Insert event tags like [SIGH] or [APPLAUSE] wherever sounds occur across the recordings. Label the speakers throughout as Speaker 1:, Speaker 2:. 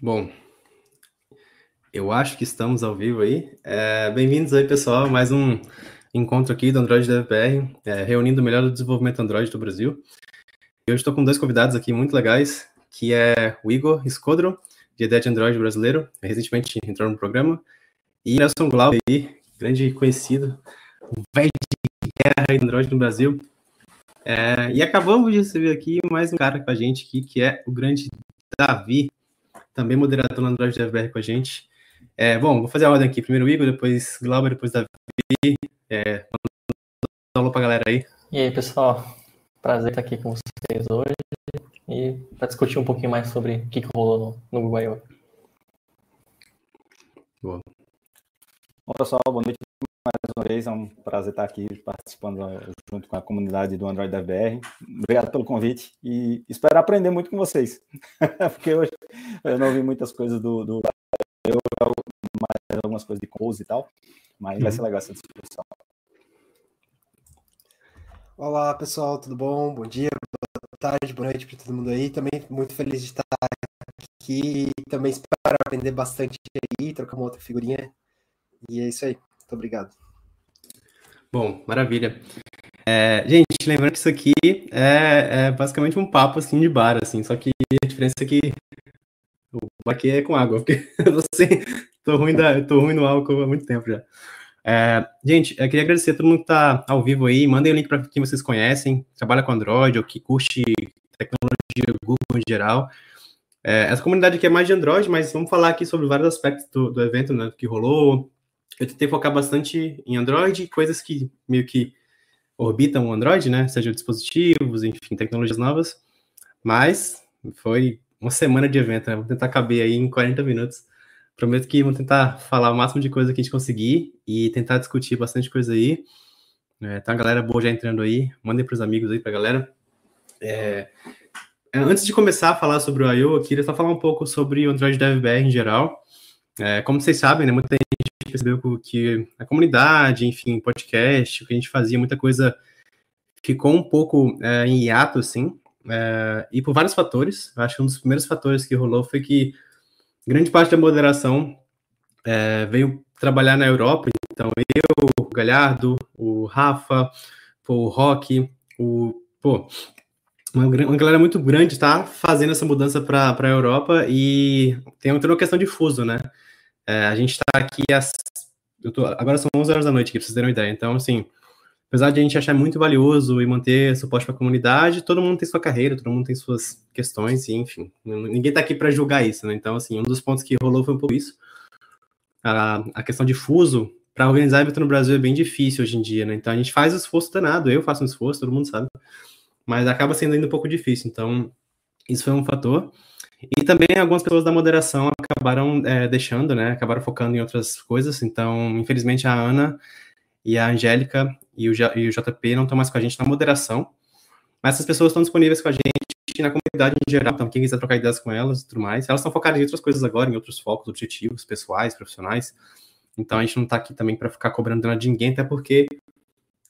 Speaker 1: Bom, eu acho que estamos ao vivo aí. É, Bem-vindos aí, pessoal, mais um encontro aqui do Android DevBR, é, reunindo o melhor do desenvolvimento Android do Brasil. E hoje estou com dois convidados aqui muito legais, que é o Igor Escodro, de EDET Android brasileiro, recentemente entrou no programa, e Nelson Glau aí, grande conhecido, velho de guerra do Android no Brasil. É, e acabamos de receber aqui mais um cara com a gente aqui, que é o grande Davi, também moderador no Android DevBR com a gente. É, bom, vou fazer a ordem aqui. Primeiro o Igor, depois Glauber, depois Davi. É, um alô pra galera aí.
Speaker 2: E aí, pessoal. Prazer estar aqui com vocês hoje e para discutir um pouquinho mais sobre o que, que rolou no, no Google I.O.
Speaker 3: Boa. Bom, pessoal, boa noite mais uma vez. É um prazer estar aqui participando junto com a comunidade do Android DevBR. Obrigado pelo convite e espero aprender muito com vocês, [LAUGHS] porque hoje eu não ouvi muitas coisas do, do eu mais algumas coisas de compose e tal, mas uhum. vai ser legal essa discussão.
Speaker 4: Olá, pessoal, tudo bom? Bom dia, boa tarde, boa noite para todo mundo aí. Também muito feliz de estar aqui e também espero aprender bastante aí, trocar uma outra figurinha. E é isso aí. Muito obrigado.
Speaker 1: Bom, maravilha. É, gente, lembrando que isso aqui é, é, basicamente um papo assim de bar, assim, só que a diferença é que o bar aqui é com água, porque [LAUGHS] sei, tô ruim, da, tô ruim no álcool há muito tempo já. É, gente, eu queria agradecer a todo mundo que tá ao vivo aí, mandem o link para quem vocês conhecem, trabalha com Android ou que curte tecnologia Google em geral. É, essa comunidade aqui é mais de Android, mas vamos falar aqui sobre vários aspectos do, do evento, né, que rolou, eu tentei focar bastante em Android, coisas que meio que orbitam o Android, né? Seja dispositivos, enfim, tecnologias novas. Mas foi uma semana de evento, né? Vou tentar caber aí em 40 minutos. Prometo que vou tentar falar o máximo de coisa que a gente conseguir e tentar discutir bastante coisa aí. É, tá a galera boa já entrando aí. Mandem para os amigos aí, para a galera. É, é, antes de começar a falar sobre o I.O., eu queria só falar um pouco sobre o Android DevBR em geral. É, como vocês sabem, né, muita gente percebeu que a comunidade, enfim, podcast, o que a gente fazia, muita coisa ficou um pouco é, em hiato, assim, é, e por vários fatores. Acho que um dos primeiros fatores que rolou foi que grande parte da moderação é, veio trabalhar na Europa, então eu, o Galhardo, o Rafa, o Rock, o. Pô, uma, uma galera muito grande está fazendo essa mudança para a Europa e tem uma questão de fuso, né? É, a gente está aqui, às, tô, agora são 11 horas da noite, aqui, pra vocês terem uma ideia. Então, assim, apesar de a gente achar muito valioso e manter suporte para a comunidade, todo mundo tem sua carreira, todo mundo tem suas questões, e, enfim, ninguém está aqui para julgar isso, né? Então, assim, um dos pontos que rolou foi um pouco isso. A, a questão de fuso, para organizar evento no Brasil é bem difícil hoje em dia, né? Então, a gente faz o esforço danado, eu faço um esforço, todo mundo sabe, mas acaba sendo ainda um pouco difícil. Então, isso foi um fator. E também algumas pessoas da moderação acabaram é, deixando, né? Acabaram focando em outras coisas. Então, infelizmente, a Ana e a Angélica e o, e o JP não estão mais com a gente na moderação. Mas essas pessoas estão disponíveis com a gente na comunidade em geral. Então, quem quiser trocar ideias com elas e tudo mais, elas estão focadas em outras coisas agora, em outros focos, objetivos, pessoais, profissionais. Então, a gente não está aqui também para ficar cobrando nada de ninguém, até porque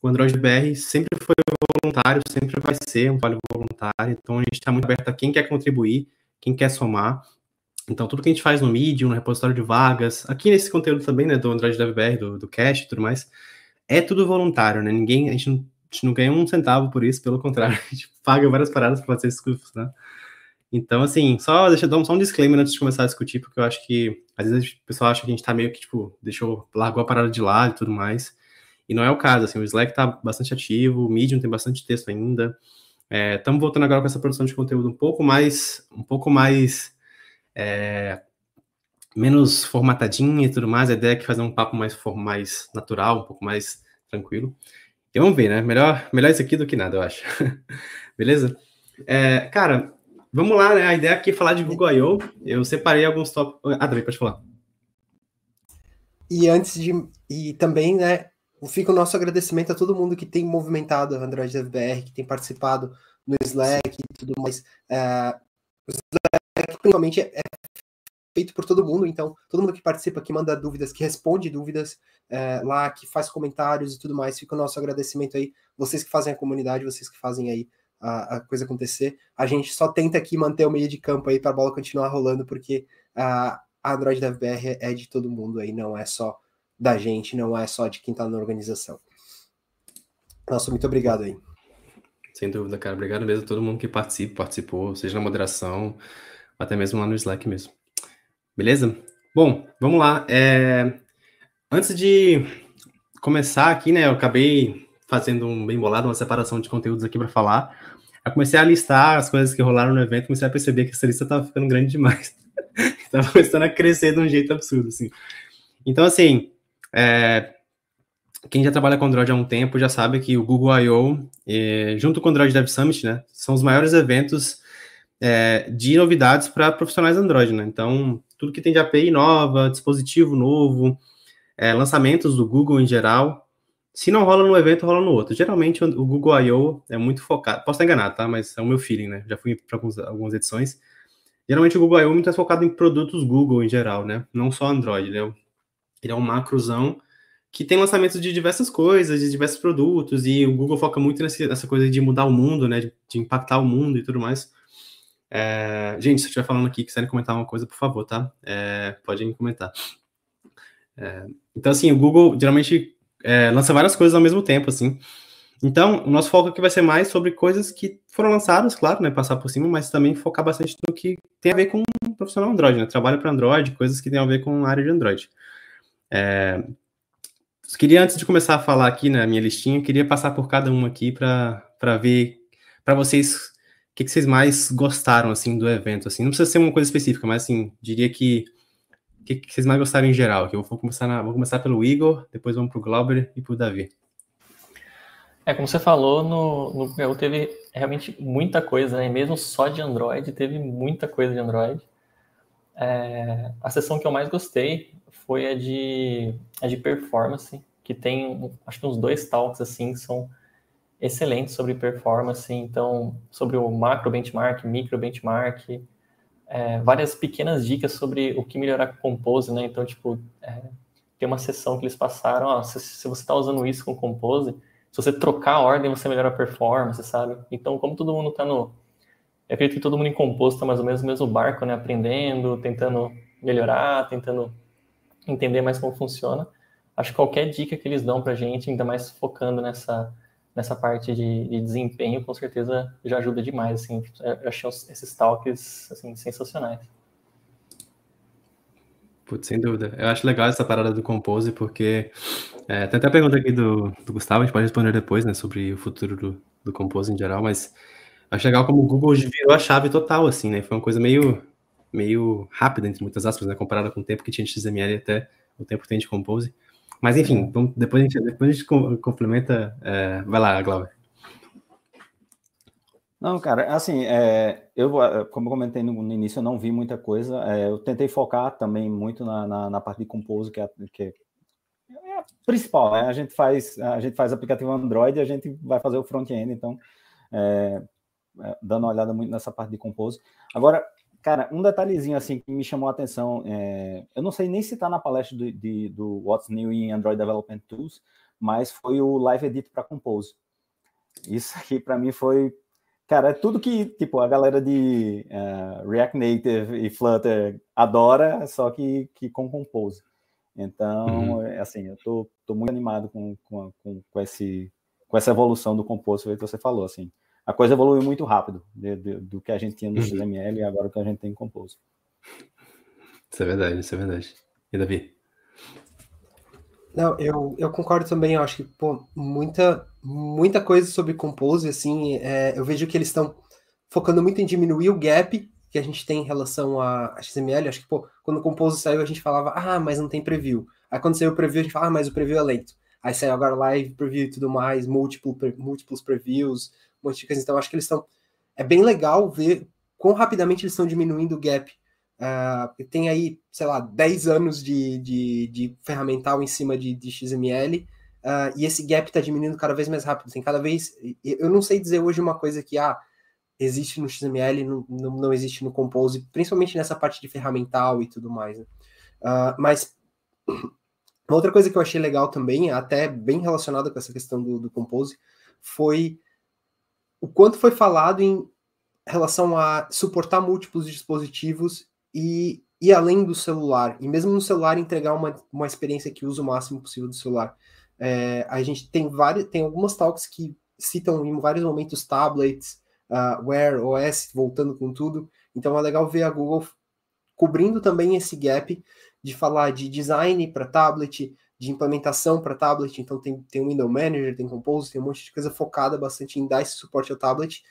Speaker 1: o Android BR sempre foi voluntário, sempre vai ser um trabalho voluntário. Então, a gente está muito aberto a quem quer contribuir quem quer somar. Então, tudo que a gente faz no Medium, no repositório de vagas, aqui nesse conteúdo também, né, do Android DevBR, do, do Cache e tudo mais, é tudo voluntário, né? Ninguém, a gente, não, a gente não ganha um centavo por isso, pelo contrário, [LAUGHS] a gente paga várias paradas para fazer esses cursos, né? Então, assim, só deixa dar só um disclaimer antes de começar a discutir, porque eu acho que às vezes o pessoal acha que a gente tá meio que, tipo, deixou, largou a parada de lado e tudo mais. E não é o caso, assim, o Slack tá bastante ativo, o Medium tem bastante texto ainda, Estamos é, voltando agora com essa produção de conteúdo um pouco mais, um pouco mais é, menos formatadinha e tudo mais. A ideia é que fazer um papo mais, mais natural, um pouco mais tranquilo. E vamos ver, né? Melhor, melhor isso aqui do que nada, eu acho. [LAUGHS] Beleza? É, cara, vamos lá, né? A ideia aqui é falar de Google I.O. Eu separei alguns tópicos. Ah, também pode falar.
Speaker 4: E antes de. E também, né? Fica o nosso agradecimento a todo mundo que tem movimentado a Android FBR, que tem participado no Slack e tudo mais. É, o Slack, principalmente, é feito por todo mundo, então, todo mundo que participa, que manda dúvidas, que responde dúvidas é, lá, que faz comentários e tudo mais, fica o nosso agradecimento aí. Vocês que fazem a comunidade, vocês que fazem aí a, a, coisa acontecer. A gente só tenta aqui manter o meio de campo aí para a bola continuar rolando, porque a, a Android DevBR é de todo mundo aí, não é só da gente, não é só de quem está na organização. Nossa, muito obrigado aí.
Speaker 1: Sem dúvida, cara. Obrigado mesmo a todo mundo que participa, participou, seja na moderação, até mesmo lá no Slack mesmo. Beleza? Bom, vamos lá. É... Antes de começar aqui, né, eu acabei fazendo um bem bolado, uma separação de conteúdos aqui para falar. Eu comecei a listar as coisas que rolaram no evento, comecei a perceber que essa lista estava ficando grande demais. [LAUGHS] Estava começando a crescer de um jeito absurdo, assim. Então, assim, é, quem já trabalha com Android há um tempo já sabe que o Google I.O., é, junto com o Android Dev Summit, né, são os maiores eventos é, de novidades para profissionais Android, né? Então, tudo que tem de API nova, dispositivo novo, é, lançamentos do Google em geral, se não rola no evento, rola no outro. Geralmente o Google I.O. é muito focado, posso estar enganado, tá? Mas é o meu feeling, né? Já fui para algumas edições. Geralmente o Google I.O. é muito focado em produtos Google em geral, né? Não só Android, né? Ele é um macrozão que tem lançamentos de diversas coisas, de diversos produtos, e o Google foca muito nessa coisa de mudar o mundo, né? De, de impactar o mundo e tudo mais. É, gente, se eu estiver falando aqui, quiserem comentar uma coisa, por favor, tá? É, podem comentar. É, então, assim, o Google geralmente é, lança várias coisas ao mesmo tempo, assim. Então, o nosso foco aqui vai ser mais sobre coisas que foram lançadas, claro, né? Passar por cima, mas também focar bastante no que tem a ver com o profissional Android, né? Trabalho para Android, coisas que tem a ver com a área de Android. É, queria, antes de começar a falar aqui na minha listinha, queria passar por cada uma aqui para ver, para vocês, o que, que, vocês mais gostaram, assim, do evento, assim. Não precisa ser uma coisa específica, mas, assim, diria que o que, que, vocês mais gostaram em geral? Que eu vou começar, na, vou começar pelo Igor, depois vamos para o Glauber e para o Davi.
Speaker 2: É, como você falou, no, no teve realmente muita coisa, né? Mesmo só de Android, teve muita coisa de Android. É, a sessão que eu mais gostei foi a de, a de performance, que tem, acho que uns dois talks, assim, que são excelentes sobre performance, então, sobre o macro benchmark, micro benchmark, é, várias pequenas dicas sobre o que melhorar com o Compose, né? Então, tipo, é, tem uma sessão que eles passaram, ó, se, se você está usando isso com o Compose, se você trocar a ordem, você melhora a performance, sabe? Então, como todo mundo está no. Eu acredito que todo mundo em Compose está mais ou menos no mesmo barco, né? Aprendendo, tentando melhorar, tentando entender mais como funciona. Acho que qualquer dica que eles dão para a gente, ainda mais focando nessa, nessa parte de, de, desempenho, com certeza já ajuda demais. Assim, eu achei esses talks assim, sensacionais.
Speaker 1: Putz, sem dúvida. Eu acho legal essa parada do Compose, porque é, tem até a pergunta aqui do, do, Gustavo, a gente pode responder depois, né, sobre o futuro do, do Compose em geral, mas acho legal como o Google virou a chave total, assim, né? Foi uma coisa meio, meio rápida, entre muitas aspas, né, comparada com o tempo que tinha de XML até o tempo que tem de Compose. Mas enfim, vamos, depois, a gente, depois a gente complementa. É, vai lá, Glauber.
Speaker 3: Não, cara, assim, é, eu, como eu comentei no, no, início, eu não vi muita coisa. É, eu tentei focar também muito na, na, na parte de Compose, que é, que é, é a principal, né? A gente faz, a gente faz aplicativo Android e a gente vai fazer o front-end, então, é, é, dando uma olhada muito nessa parte de Compose. Agora, cara, um detalhezinho assim que me chamou a atenção, é, eu não sei nem se está na palestra do, de, do What's New in Android Development Tools, mas foi o Live Edit para Compose. Isso aqui para mim foi Cara, é tudo que, tipo, a galera de uh, React Native e Flutter adora, só que, que com Compose. Então, uhum. É, assim, eu tô, tô muito animado com, com, com, com, esse, com essa evolução do Compose, que você falou, assim. A coisa evoluiu muito rápido de, de, do que a gente tinha no uhum. XML e agora o que a gente tem em Compose.
Speaker 1: Isso é verdade, isso é verdade. E Davi?
Speaker 4: Não, eu, eu concordo também, eu acho que, pô, muita, muita coisa sobre Compose, assim, é, eu vejo que eles estão focando muito em diminuir o gap que a gente tem em relação a XML, acho que, pô, quando o Compose saiu a gente falava, ah, mas não tem preview. Aí quando saiu o preview a gente fala, ah, mas o preview é lento. Aí saiu agora live preview e tudo mais, múltiplo, múltiplos previews, coisa. Então acho que eles estão, é bem legal ver quão rapidamente eles estão diminuindo o gap Uh, tem aí, sei lá, 10 anos de, de, de ferramental em cima de, de XML, uh, ah, e esse gap está diminuindo cada vez mais rápido. Tem cada vez. Eu não sei dizer hoje uma coisa que ah, existe no XML, não, não, não existe no Compose, principalmente nessa parte de ferramental e tudo mais. Né? Uh, mas uma outra coisa que eu achei legal também, até bem relacionada com essa questão do, do Compose, foi o quanto foi falado em relação a suportar múltiplos dispositivos e ir além do celular, e mesmo no celular entregar uma, uma experiência que usa o máximo possível do celular. É, a gente tem várias, tem algumas talks que citam em vários momentos tablets, uh, Wear OS voltando com tudo. Então é legal ver a Google cobrindo também esse gap de falar de design para tablet, de implementação para tablet. Então tem, tem o Window Manager, tem Compose, tem um monte de coisa focada bastante em dar esse suporte ao tablet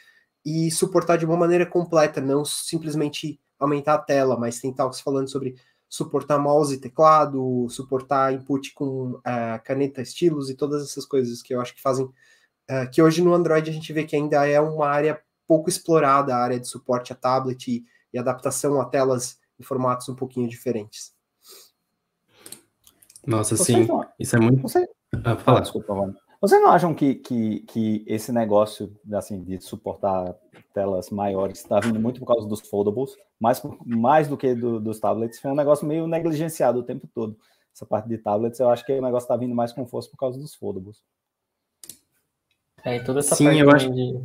Speaker 4: e suportar de uma maneira completa, não simplesmente aumentar a tela, mas tem talks falando sobre suportar mouse e teclado, suportar input com uh, caneta, estilos e todas essas coisas que eu acho que fazem uh, que hoje no Android a gente vê que ainda é uma área pouco explorada, a área de suporte a tablet e, e adaptação a telas em formatos um pouquinho diferentes.
Speaker 1: Nossa, sim. Não... Isso é muito.
Speaker 3: Você... Ah, fala. Ah, desculpa, Rony. Vocês não acham que, que, que esse negócio assim, de suportar telas maiores está vindo muito por causa dos foldables, mais, mais do que do, dos tablets? Foi um negócio meio negligenciado o tempo todo. Essa parte de tablets, eu acho que o negócio está vindo mais com força por causa dos foldables.
Speaker 2: É, e toda essa Sim, parte eu acho... de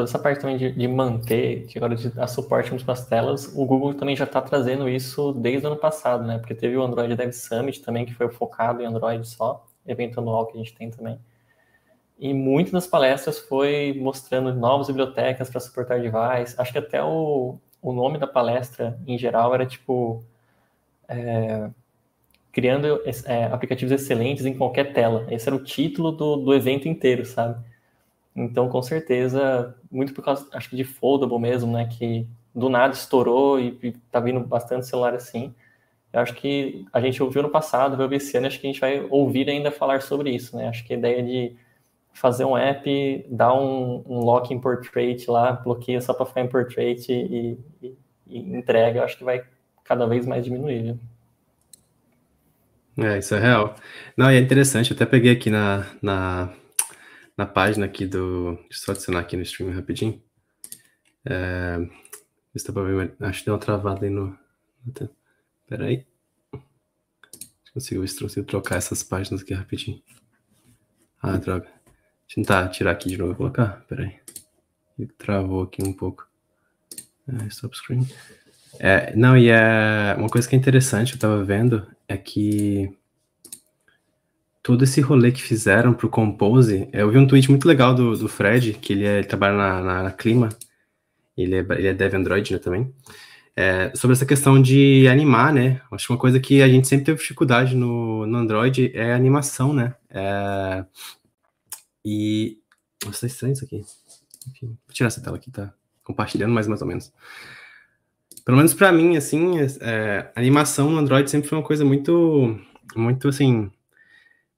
Speaker 2: toda essa parte também de, de manter, que agora de dar suporte para as telas, o Google também já está trazendo isso desde o ano passado, né? Porque teve o Android Dev Summit também, que foi focado em Android só, evento anual que a gente tem também. E muitas das palestras foi mostrando novas bibliotecas para suportar device. Acho que até o, o nome da palestra, em geral, era tipo... É, criando é, aplicativos excelentes em qualquer tela. Esse era o título do, do evento inteiro, sabe? Então, com certeza, muito por causa, acho que de foldable mesmo, né? Que do nada estourou e, e tá vindo bastante celular assim. Eu acho que a gente ouviu no passado, vai ouvir esse ano, acho que a gente vai ouvir ainda falar sobre isso, né? Acho que a ideia de fazer um app, dar um, um lock em portrait lá, bloqueia só para ficar em portrait e, e, e entrega, acho que vai cada vez mais diminuir, viu?
Speaker 1: É, isso é real. Não, e é interessante, até peguei aqui na, na na página aqui do. Deixa eu só adicionar aqui no stream rapidinho. É, se dá pra ver, acho que deu uma travada aí no. Pera aí. Consigo, consigo trocar essas páginas aqui rapidinho. Ah, droga. Deixa eu tentar tirar aqui de novo e colocar. Pera aí. Travou aqui um pouco. É, stop screen. É, não, e é uma coisa que é interessante, eu tava vendo, é que todo esse rolê que fizeram pro Compose, eu vi um tweet muito legal do, do Fred, que ele, é, ele trabalha na, na, na, Clima, ele é, ele é dev Android né, também, é, sobre essa questão de animar, né? Acho que uma coisa que a gente sempre teve dificuldade no, no Android é animação, né? É, e. Nossa, tá estranho isso aqui. Enfim, vou tirar essa tela aqui, tá compartilhando mais, mais ou menos. Pelo menos para mim, assim, é, animação no Android sempre foi uma coisa muito, muito assim,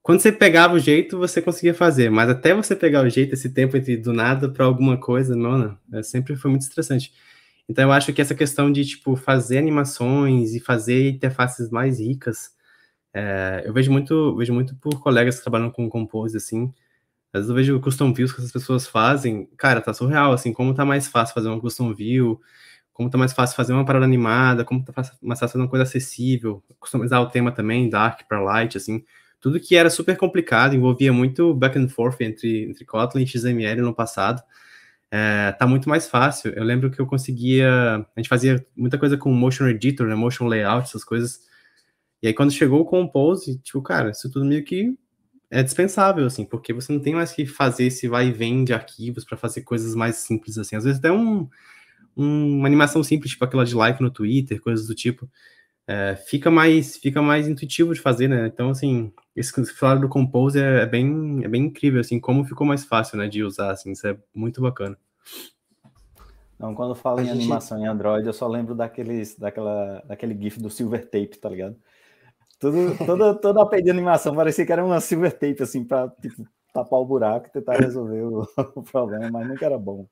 Speaker 1: quando você pegava o jeito, você conseguia fazer, mas até você pegar o jeito, esse tempo entre do nada para alguma coisa, não, é, sempre foi muito estressante. Então eu acho que essa questão de tipo fazer animações e fazer interfaces mais ricas, é, eu vejo muito, vejo muito por colegas que trabalham com compose assim. Às vezes eu vejo custom views que essas pessoas fazem, cara, tá surreal assim, como tá mais fácil fazer uma custom view, como tá mais fácil fazer uma parada animada, como tá mais fácil fazer uma coisa acessível, customizar o tema também, dark para light, assim tudo que era super complicado, envolvia muito back and forth entre, entre Kotlin e XML no passado, é, tá muito mais fácil. Eu lembro que eu conseguia, a gente fazia muita coisa com motion editor, né, motion layout, essas coisas. E aí quando chegou o Compose, tipo, cara, isso tudo meio que é dispensável, assim, porque você não tem mais que fazer esse vai e vem de arquivos para fazer coisas mais simples, assim. Às vezes até um, um, uma animação simples, tipo aquela de like no Twitter, coisas do tipo, é, fica mais fica mais intuitivo de fazer, né? Então, assim, esse que falaram do Compose é, é, bem, é bem incrível, assim, como ficou mais fácil, né, de usar, assim, isso é muito bacana.
Speaker 3: Não, quando eu falo a em gente... animação em Android, eu só lembro daqueles, daquela, daquele GIF do Silver Tape, tá ligado? Tudo, toda, toda a pede de animação parecia que era uma Silver Tape, assim, pra, tipo, tapar o buraco e tentar resolver o, [LAUGHS] o problema, mas nunca era bom.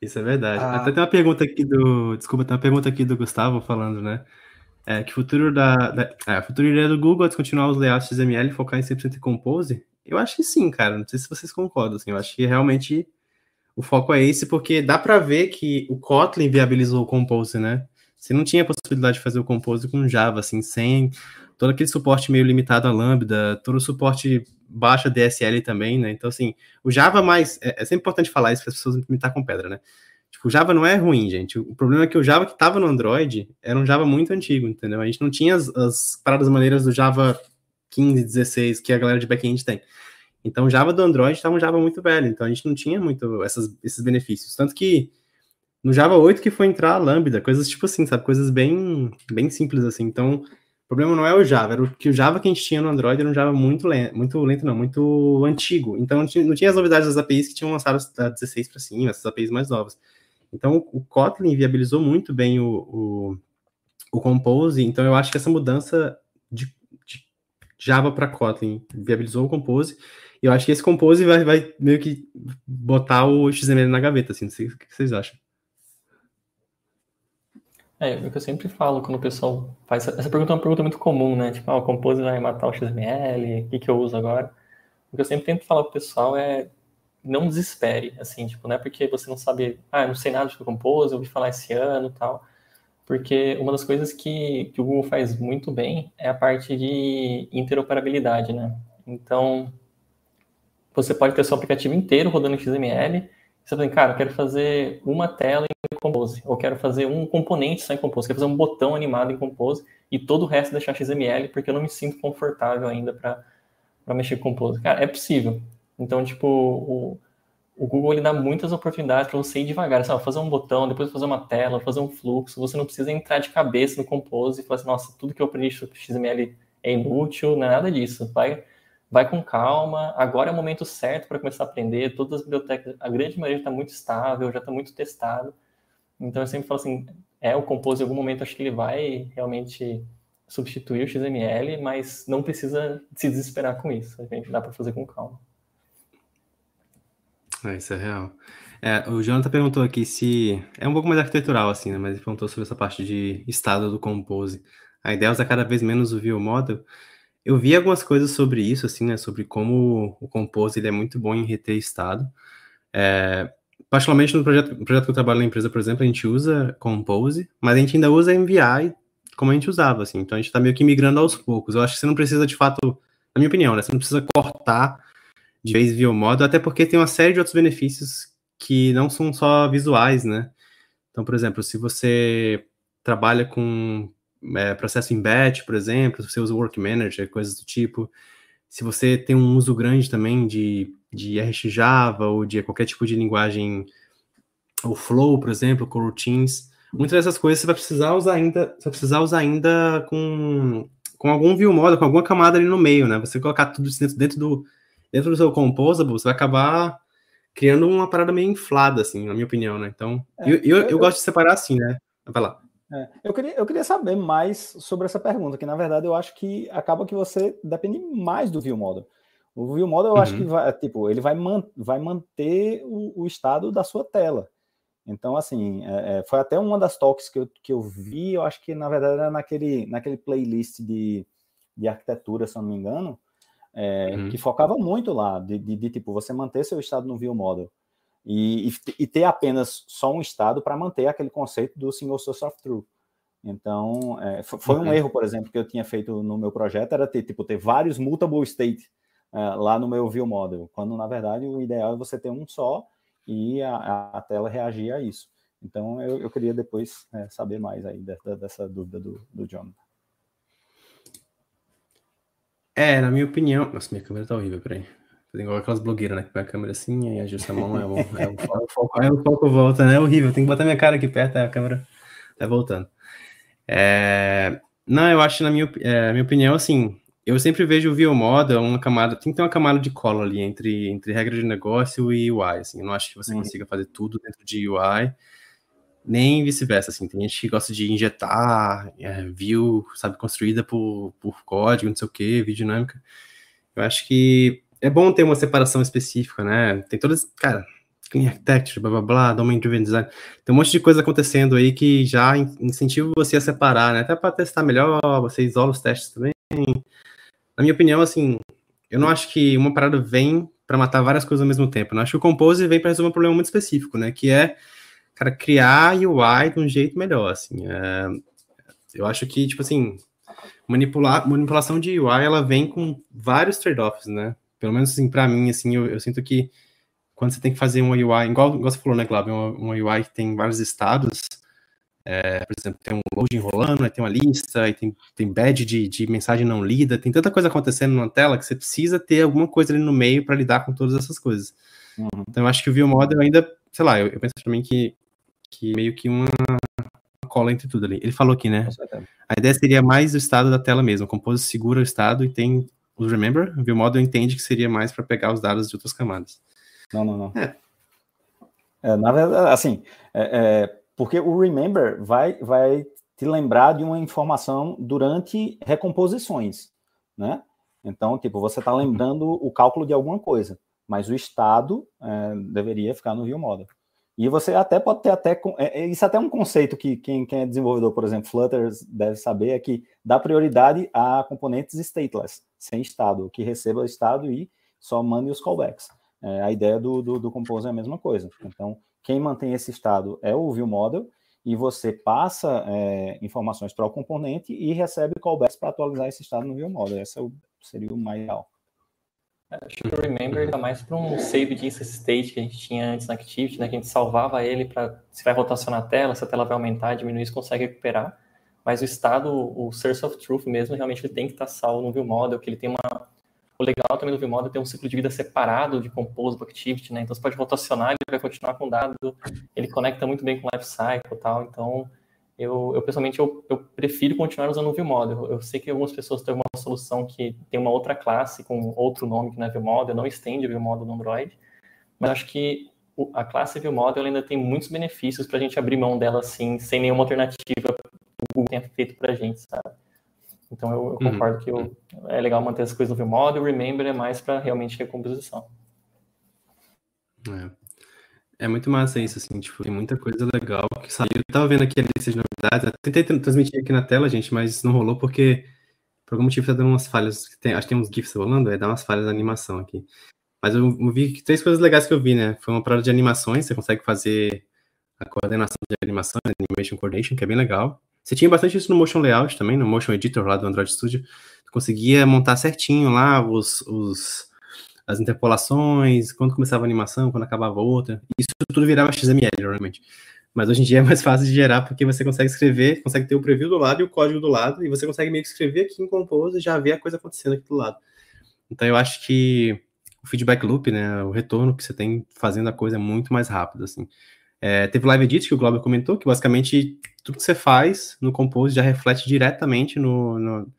Speaker 1: Isso é verdade. Ah. Até tem uma pergunta aqui do. Desculpa, tem uma pergunta aqui do Gustavo falando, né? É, que futuro da, da é, a futura ideia do Google é descontinuar os layouts XML e focar em 100% em Compose? Eu acho que sim, cara. Não sei se vocês concordam. Assim, eu acho que realmente o foco é esse, porque dá para ver que o Kotlin viabilizou o Compose, né? Você não tinha possibilidade de fazer o Compose com Java, assim, sem todo aquele suporte meio limitado a Lambda, todo o suporte baixa DSL também, né? Então, assim, o Java mais. É, é sempre importante falar isso para as pessoas implementar com pedra, né? Tipo, o Java não é ruim, gente. O problema é que o Java que estava no Android era um Java muito antigo, entendeu? A gente não tinha as, as paradas maneiras do Java 15, 16 que a galera de backend tem. Então, o Java do Android estava um Java muito velho, então a gente não tinha muito essas, esses benefícios. Tanto que no Java 8 que foi entrar a Lambda, coisas tipo assim, sabe? Coisas bem, bem simples assim. Então, o problema não é o Java, era o que o Java que a gente tinha no Android era um Java muito lento, muito lento não, muito antigo. Então, não tinha, não tinha as novidades das APIs que tinham lançado da 16 para cima, essas APIs mais novas. Então, o Kotlin viabilizou muito bem o, o, o Compose, então eu acho que essa mudança de, de Java para Kotlin viabilizou o Compose, e eu acho que esse Compose vai, vai meio que botar o XML na gaveta, assim, não sei o que vocês acham.
Speaker 2: É, o que eu sempre falo quando o pessoal faz. Essa pergunta é uma pergunta muito comum, né? Tipo, ah, o Compose vai matar o XML, o que, que eu uso agora? O que eu sempre tento falar pro pessoal é não desespere, assim, tipo, não é porque você não sabe, ah, não sei nada de Compose, eu ouvi falar esse ano tal. Porque uma das coisas que, que o Google faz muito bem é a parte de interoperabilidade, né? Então, você pode ter seu aplicativo inteiro rodando em XML, você fala, cara, eu quero fazer uma tela em Compose, ou quero fazer um componente só em Compose, quero fazer um botão animado em Compose e todo o resto deixar XML, porque eu não me sinto confortável ainda para mexer com Compose. Cara, é possível. Então, tipo, o, o Google ele dá muitas oportunidades para você ir devagar, sabe? Fazer um botão, depois fazer uma tela, fazer um fluxo. Você não precisa entrar de cabeça no Compose e falar assim, nossa, tudo que eu aprendi sobre XML é inútil, não é nada disso. Vai vai com calma, agora é o momento certo para começar a aprender, todas as bibliotecas, a grande maioria está muito estável, já está muito testado, então eu sempre falo assim, é, o Compose em algum momento acho que ele vai realmente substituir o XML, mas não precisa se desesperar com isso, a gente dá para fazer com calma.
Speaker 1: É, isso é real. É, o Jonathan perguntou aqui se. É um pouco mais arquitetural, assim, né? Mas ele perguntou sobre essa parte de estado do Compose. A ideia é usar cada vez menos o View Model. Eu vi algumas coisas sobre isso, assim, né? Sobre como o Compose ele é muito bom em reter estado. É, particularmente no projeto, no projeto que eu trabalho na empresa, por exemplo, a gente usa Compose, mas a gente ainda usa MVI como a gente usava, assim. Então a gente está meio que migrando aos poucos. Eu acho que você não precisa, de fato, na minha opinião, né? Você não precisa cortar de vez via modo, até porque tem uma série de outros benefícios que não são só visuais, né? Então, por exemplo, se você trabalha com é, processo em batch, por exemplo, se você usa Work Manager, coisas do tipo. Se você tem um uso grande também de, de RxJava ou de qualquer tipo de linguagem, o Flow, por exemplo, com routines, muitas dessas coisas você vai precisar usar ainda, você vai precisar usar ainda com, com algum view model, com alguma camada ali no meio, né? Você colocar tudo isso dentro, dentro do dentro do seu composable, você vai acabar criando uma parada meio inflada, assim, na minha opinião, né? Então, é, eu, eu, eu, eu, gosto de separar assim, né? Vai lá.
Speaker 3: É, eu, queria, eu queria saber mais sobre essa pergunta, que na verdade eu acho que acaba que você depende mais do view model. O view model eu uhum. acho que uhum. vai, tipo, ele vai, man, vai manter o, o, estado da sua tela. Então, assim, é, é, foi até uma das talks que eu, que eu vi, eu acho que na verdade era naquele, naquele playlist de, de arquitetura, se eu não me engano, é, uhum. que focava muito lá, de, de, de, tipo, você manter seu estado no view model e, e, ter apenas só um estado para manter aquele conceito do single source of truth. Então, é, foi um erro, por exemplo, que eu tinha feito no meu projeto, era ter, tipo, ter vários mutable state é, lá no meu view model, quando na verdade o ideal é você ter um só e a, a tela reagir a isso. Então, eu, eu queria depois é, saber mais aí dessa, dessa dúvida do, do John.
Speaker 1: É, na minha opinião. Nossa, minha câmera tá horrível, peraí. Tem igual aquelas blogueiras, né? Que põe a câmera assim, aí ajusta a mão, é, o, é, o, é o foco, aí o foco volta, né? É horrível. Tem que botar minha cara aqui perto, aí a câmera tá voltando. É... Não, eu acho, na minha, é, minha opinião, assim, eu sempre vejo o View Model uma camada, tem que ter uma camada de cola ali entre, entre regra de negócio e UI, assim. Eu não acho que você uhum. consiga fazer tudo dentro de UI, nem vice-versa, assim. Tem gente que gosta de injetar é, view, sabe, construída por, por código, não sei o que, vídeo dinâmica. Eu acho que é bom ter uma separação específica, né? Tem todas, cara, clean architecture, blá blá blá, domain driven design. Tem um monte de coisa acontecendo aí que já incentiva você a separar, né? Até para testar melhor, você isola os testes também. Na minha opinião, assim, eu não acho que uma parada vem para matar várias coisas ao mesmo tempo. Eu acho que o Compose vem para resolver um problema muito específico, né? Que é, cara, criar UI de um jeito melhor, assim. É, eu acho que, tipo assim, manipular, manipulação de UI, ela vem com vários trade-offs, né? Pelo menos, assim, para mim, assim, eu, eu, sinto que quando você tem que fazer uma UI, igual, igual você falou, né, Glauber, uma, uma UI que tem vários estados, é, por exemplo, tem um load enrolando, aí tem uma lista, aí tem, tem badge de, de mensagem não lida, tem tanta coisa acontecendo na tela que você precisa ter alguma coisa ali no meio para lidar com todas essas coisas. Uhum. Então, eu acho que o View Model ainda, sei lá, eu, eu penso também que, que meio que uma cola entre tudo ali. Ele falou aqui, né? A ideia seria mais o estado da tela mesmo. O Compose segura o estado e tem o Remember. O View Model entende que seria mais para pegar os dados de outras camadas.
Speaker 3: Não, não, não. É. É, na verdade, assim, é, é porque o remember vai, vai te lembrar de uma informação durante recomposições, né? Então, tipo, você está lembrando o cálculo de alguma coisa, mas o estado é, deveria ficar no view model. E você até pode ter até é, é, isso é até um conceito que quem, quem é desenvolvedor, por exemplo, Flutter deve saber é que dá prioridade a componentes stateless, sem estado, que receba o estado e só mande os callbacks. É, a ideia do, do, do Compose é a mesma coisa. Então, quem mantém esse estado é o view model e você passa é, informações para o componente e recebe callbacks para atualizar esse estado no view model. Esse é seria o mais.
Speaker 2: Acho que o Remember está mais para um save de state que a gente tinha antes na Activity, né? Que a gente salvava ele para se vai rotacionar a tela, se a tela vai aumentar, diminuir, você consegue recuperar. Mas o estado, o source of truth mesmo, realmente ele tem que estar tá salvo no view model, que ele tem uma o legal também do VModel é ter um ciclo de vida separado de Compose do Activity, né? Então você pode rotacionar, ele vai continuar com o dado, ele conecta muito bem com o lifecycle e tal. Então, eu, eu pessoalmente, eu, eu, prefiro continuar usando o ViewModel. Eu sei que algumas pessoas têm uma solução que tem uma outra classe com outro nome que não é ViewModel, não estende o ViewModel no Android, mas acho que a classe ViewModel ainda tem muitos benefícios para a gente abrir mão dela assim, sem nenhuma alternativa que o Google tenha feito para a gente, sabe? Então eu, eu uhum. concordo que eu, é legal manter as coisas no view model, remember é mais para realmente recomposição.
Speaker 1: É. é muito massa isso, assim, tipo, tem muita coisa legal que saiu. Eu tava vendo aqui a lista de novidades, tentei transmitir aqui na tela, gente, mas não rolou porque por algum motivo tá dando umas falhas. Tem, acho que tem uns GIFs rolando, é dá umas falhas na animação aqui. Mas eu, eu vi três coisas legais que eu vi, né? Foi uma prova de animações, você consegue fazer a coordenação de animação, animation coordination, que é bem legal. Você tinha bastante isso no Motion Layout também, no Motion Editor lá do Android Studio. Conseguia montar certinho lá os, os, as interpolações, quando começava a animação, quando acabava outra. Isso tudo virava XML, normalmente. Mas hoje em dia é mais [LAUGHS] fácil de gerar, porque você consegue escrever, consegue ter o preview do lado e o código do lado, e você consegue meio que escrever aqui em Compose e já ver a coisa acontecendo aqui do lado. Então eu acho que o feedback loop, né, o retorno que você tem fazendo a coisa é muito mais rápido, assim. É, teve o Live Edit, que o Glauber comentou, que basicamente tudo que você faz no Compose já reflete diretamente no, no,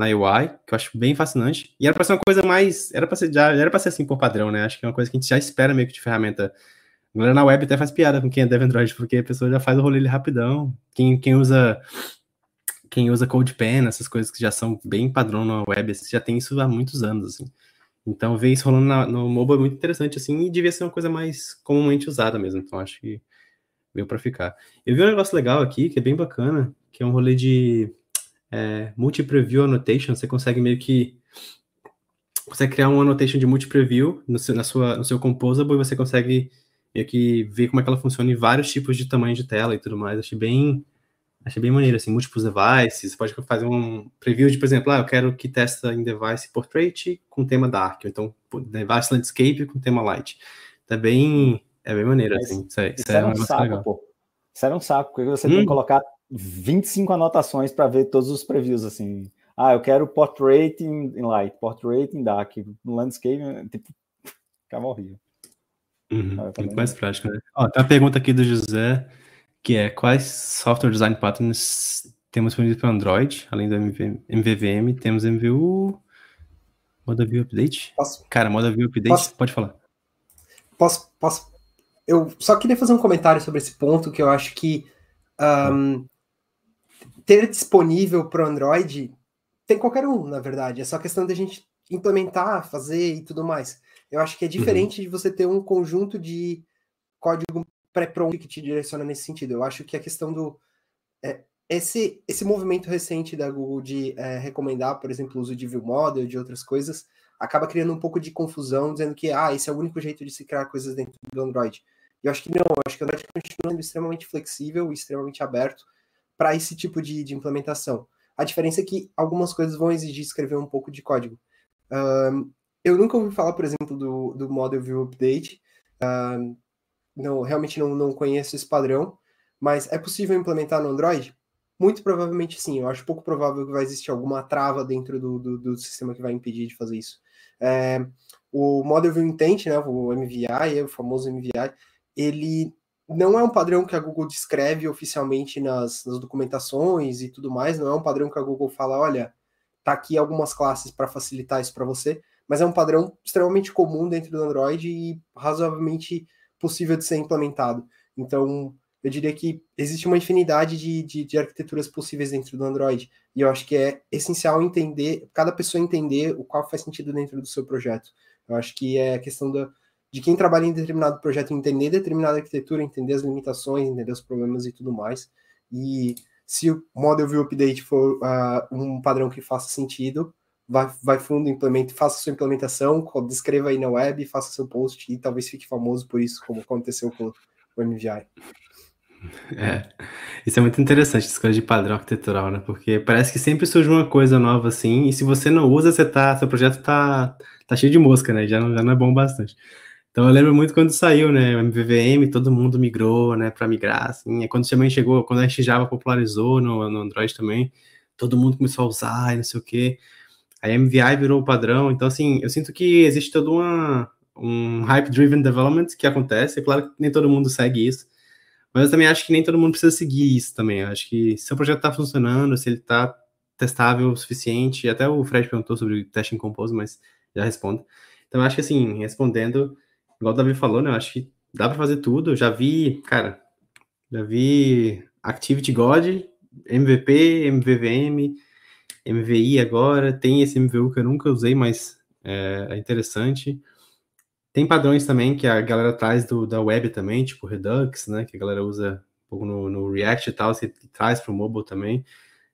Speaker 1: na UI, que eu acho bem fascinante. E era para ser uma coisa mais. Era para ser, já, era ser assim por padrão, né? Acho que é uma coisa que a gente já espera meio que de ferramenta. A galera na web até faz piada com quem é dev Android, porque a pessoa já faz o rolê rapidão. Quem, quem usa. Quem usa CodePen, essas coisas que já são bem padrão na web, já tem isso há muitos anos, assim. Então, ver isso rolando na, no mobile é muito interessante, assim, e devia ser uma coisa mais comumente usada mesmo. Então, acho que veio para ficar. Eu vi um negócio legal aqui, que é bem bacana, que é um rolê de é, multi-preview annotation. Você consegue meio que você criar um annotation de multi-preview no seu, na sua, no seu Composable e você consegue meio que ver como é que ela funciona em vários tipos de tamanho de tela e tudo mais. Achei bem, achei bem maneiro, assim, múltiplos devices. Você pode fazer um preview de, por exemplo, ah, eu quero que testa em device portrait com tema dark, ou então device landscape com tema light. Tá bem, é bem maneiro, Mas assim. Isso, é, isso, isso é um, saco, legal. pô.
Speaker 3: Isso era um saco, porque você hum. tem que hum. colocar 25 anotações para ver todos os previews, assim. Ah, eu quero portrait em light, portrait em dark, landscape, tipo, [LAUGHS] ficava horrível.
Speaker 1: Uhum, ah, muito mais prático, né? Ó, tem uma pergunta aqui do José, que é quais software design patterns temos disponíveis para Android, além do MV, MVVM, temos MVU, Moda View Update? Posso? Cara, Moda View Update, posso? pode falar.
Speaker 4: Posso, posso eu só queria fazer um comentário sobre esse ponto que eu acho que um, ter disponível para o Android tem qualquer um, na verdade. É só questão da gente implementar, fazer e tudo mais. Eu acho que é diferente uhum. de você ter um conjunto de código pré-pronto que te direciona nesse sentido. Eu acho que a questão do. É, esse, esse movimento recente da Google de é, recomendar, por exemplo, o uso de view model, de outras coisas, acaba criando um pouco de confusão, dizendo que ah, esse é o único jeito de se criar coisas dentro do Android. E eu acho que não, eu acho que o Android continua sendo extremamente flexível extremamente aberto para esse tipo de, de implementação. A diferença é que algumas coisas vão exigir escrever um pouco de código. Um, eu nunca ouvi falar, por exemplo, do, do Model View Update. Um, não, realmente não, não conheço esse padrão, mas é possível implementar no Android? Muito provavelmente sim. Eu acho pouco provável que vai existir alguma trava dentro do, do, do sistema que vai impedir de fazer isso. É, o Model View Intent, né, o MVI, o famoso MVI, ele não é um padrão que a Google descreve oficialmente nas, nas documentações e tudo mais, não é um padrão que a Google fala, olha, tá aqui algumas classes para facilitar isso para você, mas é um padrão extremamente comum dentro do Android e razoavelmente possível de ser implementado. Então, eu diria que existe uma infinidade de, de, de, arquiteturas possíveis dentro do Android. E eu acho que é essencial entender, cada pessoa entender o qual faz sentido dentro do seu projeto. Eu acho que é a questão da, de quem trabalha em determinado projeto entender determinada arquitetura, entender as limitações, entender os problemas e tudo mais. E se o Model View Update for uh, um padrão que faça sentido, vai, vai fundo, implemente, faça sua implementação, descreva aí na web, faça seu post e talvez fique famoso por isso, como aconteceu com o MVI.
Speaker 1: É, isso é muito interessante, essa coisa de padrão arquitetural, né? Porque parece que sempre surge uma coisa nova assim, e se você não usa, você tá, seu projeto tá, tá cheio de mosca, né? Já não, já não é bom bastante. Então eu lembro muito quando saiu, né, MVVM, todo mundo migrou, né, para migrar, assim. É quando também chegou, quando a gente Java popularizou no, no Android também, todo mundo começou a usar e não sei o quê. Aí MVI virou o padrão. Então, assim, eu sinto que existe todo uma, um hype-driven development que acontece. É claro que nem todo mundo segue isso. Mas eu também acho que nem todo mundo precisa seguir isso também. Eu acho que se o projeto está funcionando, se ele está testável o suficiente, até o Fred perguntou sobre o teste em Compose, mas já respondo. Então, eu acho que assim, respondendo, igual o Davi falou, né? Eu acho que dá para fazer tudo. Eu já vi, cara, já vi Activity God, MVP, MVVM, MVI agora, tem esse MVU que eu nunca usei, mas é, é interessante. Tem padrões também que a galera traz do, da web também, tipo Redux, né? Que a galera usa um pouco no, no React e tal, você traz para o mobile também.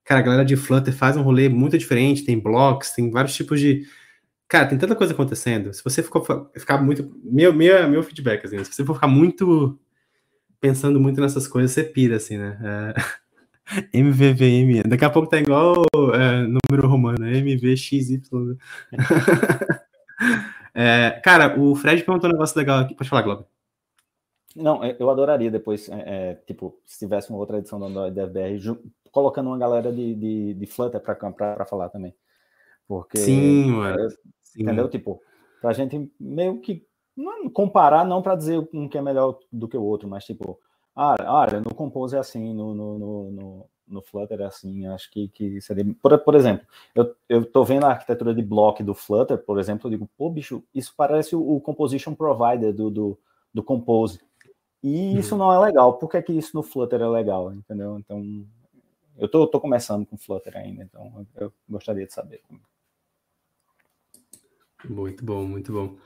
Speaker 1: Cara, a galera de Flutter faz um rolê muito diferente, tem blocos, tem vários tipos de. Cara, tem tanta coisa acontecendo. Se você for, ficar muito. Meu, meu, meu feedback, assim, se você for ficar muito pensando muito nessas coisas, você pira, assim, né? É... [LAUGHS] MVVM. Daqui a pouco tá igual é, número romano, MVXY. [LAUGHS] É, cara, o Fred perguntou um negócio legal aqui. Pode falar, Globo.
Speaker 3: Não, é, eu adoraria depois, é, é, tipo, se tivesse uma outra edição do Android DevBR, colocando uma galera de, de, de Flutter para falar também. Porque.
Speaker 1: Sim, mano. É,
Speaker 3: Sim. Entendeu? Tipo, pra gente meio que. Não comparar, não para dizer um que é melhor do que o outro, mas tipo, ah, ah no Compose é assim, no, no, no, no Flutter é assim, acho que, que seria. Por, por exemplo, eu, eu tô vendo a arquitetura de bloco do Flutter, por exemplo, eu digo, pô, bicho, isso parece o, o Composition Provider do, do, do Compose. E isso não é legal. Por que, que isso no Flutter é legal? Entendeu? Então, eu tô, tô começando com Flutter ainda, então eu gostaria de saber.
Speaker 1: Muito bom, muito bom.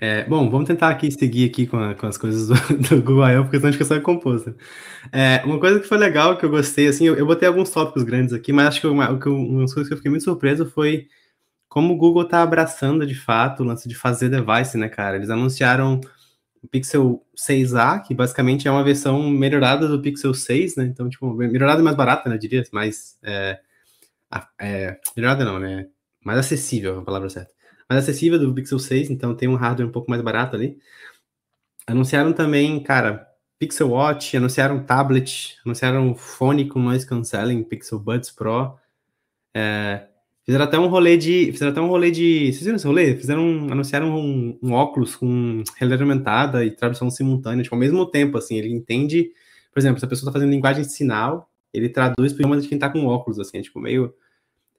Speaker 1: É, bom, vamos tentar aqui seguir aqui com, a, com as coisas do, [LAUGHS] do Google I.O., porque senão que é só composta. É, uma coisa que foi legal, que eu gostei, assim, eu, eu botei alguns tópicos grandes aqui, mas acho que uma, uma das coisas que eu fiquei muito surpreso foi como o Google está abraçando, de fato, o lance de fazer device, né, cara? Eles anunciaram o Pixel 6a, que basicamente é uma versão melhorada do Pixel 6, né? Então, tipo, melhorada e mais barata, né, eu diria, mais... É, é, melhorada não, né? Mais acessível, a palavra certa mais acessível do Pixel 6, então tem um hardware um pouco mais barato ali. Anunciaram também, cara, Pixel Watch, anunciaram tablet, anunciaram fone com noise cancelling, Pixel Buds Pro. É, fizeram até um rolê de. Fizeram até um rolê de. Vocês viram esse rolê? Fizeram anunciaram um, um, óculos com realidade aumentada e tradução simultânea, tipo, ao mesmo tempo, assim, ele entende. Por exemplo, se a pessoa está fazendo linguagem de sinal, ele traduz para o idioma de quem está com óculos, assim, é, tipo, meio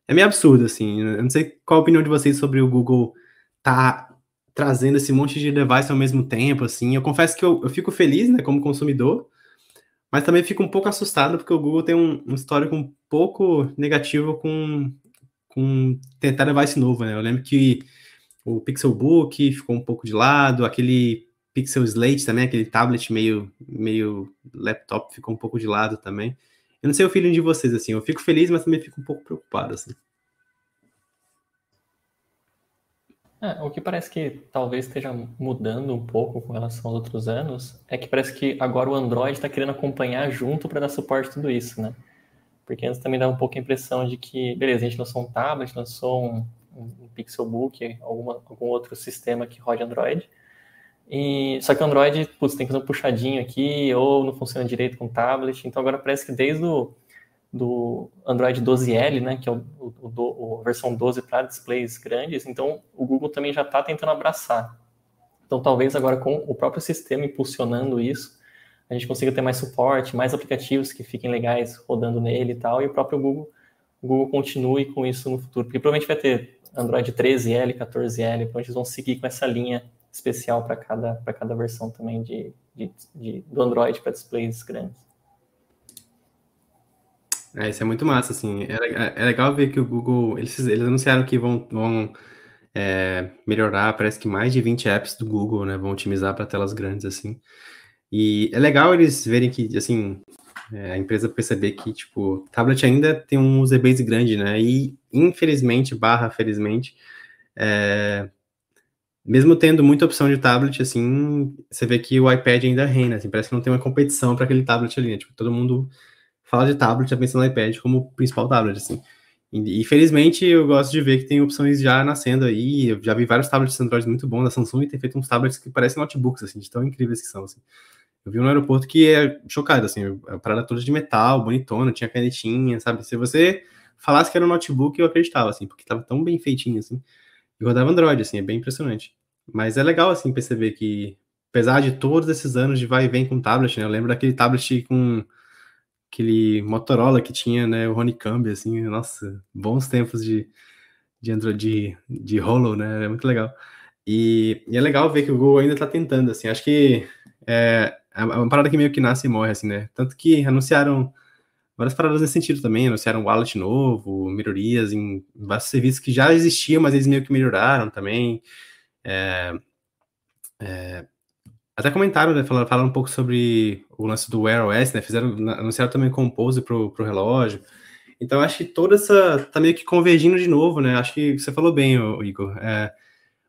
Speaker 1: é meio absurdo, assim. Eu não sei qual a opinião de vocês sobre o Google tá trazendo esse monte de device ao mesmo tempo, assim. Eu confesso que eu, eu fico feliz, né, como consumidor, mas também fico um pouco assustado porque o Google tem um, um histórico um pouco negativo com, com tentar device novo, né? Eu lembro que o Pixelbook ficou um pouco de lado, aquele Pixel Slate também, aquele tablet meio, meio laptop ficou um pouco de lado também. Eu não sei o feeling de vocês, assim. Eu fico feliz, mas também fico um pouco preocupado, assim.
Speaker 2: É, o que parece que talvez esteja mudando um pouco com relação aos outros anos é que parece que agora o Android está querendo acompanhar junto para dar suporte a tudo isso, né? Porque antes também dava um pouco a impressão de que, beleza, a gente lançou um tablet, lançou um, um Pixelbook, alguma, algum outro sistema que rode Android. E, só que o Android, putz, tem que fazer um puxadinho aqui, ou não funciona direito com o tablet. Então agora parece que desde o do Android 12L, né, que é o, o, o a versão 12 para displays grandes, então o Google também já está tentando abraçar. Então talvez agora com o próprio sistema impulsionando isso, a gente consiga ter mais suporte, mais aplicativos que fiquem legais rodando nele e tal, e o próprio Google, Google continue com isso no futuro, porque provavelmente vai ter Android 13L, 14L, então eles vão seguir com essa linha especial para cada, cada versão também de, de, de do Android para displays grandes.
Speaker 1: É, isso é muito massa, assim. É, é legal ver que o Google, eles, eles anunciaram que vão, vão é, melhorar, parece que mais de 20 apps do Google, né, vão otimizar para telas grandes, assim. E é legal eles verem que, assim, é, a empresa perceber que, tipo, tablet ainda tem um user base grande, né, e infelizmente, barra felizmente, é, mesmo tendo muita opção de tablet, assim, você vê que o iPad ainda reina, assim, parece que não tem uma competição para aquele tablet ali, né? tipo, todo mundo fala de tablet, já pensa no iPad como principal tablet, assim. E, felizmente eu gosto de ver que tem opções já nascendo aí. Eu já vi vários tablets Android muito bons da Samsung e tem feito uns tablets que parecem notebooks, assim, de tão incríveis que são, assim. Eu vi um no aeroporto que é chocado, assim, a parada toda de metal, bonitona, tinha canetinha, sabe? Se você falasse que era um notebook, eu acreditava, assim, porque tava tão bem feitinho, assim. E rodava Android, assim, é bem impressionante. Mas é legal, assim, perceber que, apesar de todos esses anos de vai e vem com tablet, né? Eu lembro daquele tablet com aquele Motorola que tinha, né, o Honeycomb, assim, nossa, bons tempos de, de de, de Holo, né, é muito legal. E, e, é legal ver que o Google ainda está tentando, assim, acho que é, é uma parada que meio que nasce e morre, assim, né, tanto que anunciaram várias paradas nesse sentido também, anunciaram wallet novo, melhorias em vários serviços que já existiam, mas eles meio que melhoraram também, é, é, até comentaram, né, falaram, falaram, um pouco sobre o lance do Wear OS, né, fizeram, anunciaram também Compose pro, pro relógio. Então, acho que toda essa, tá meio que convergindo de novo, né, acho que você falou bem, Igor, é,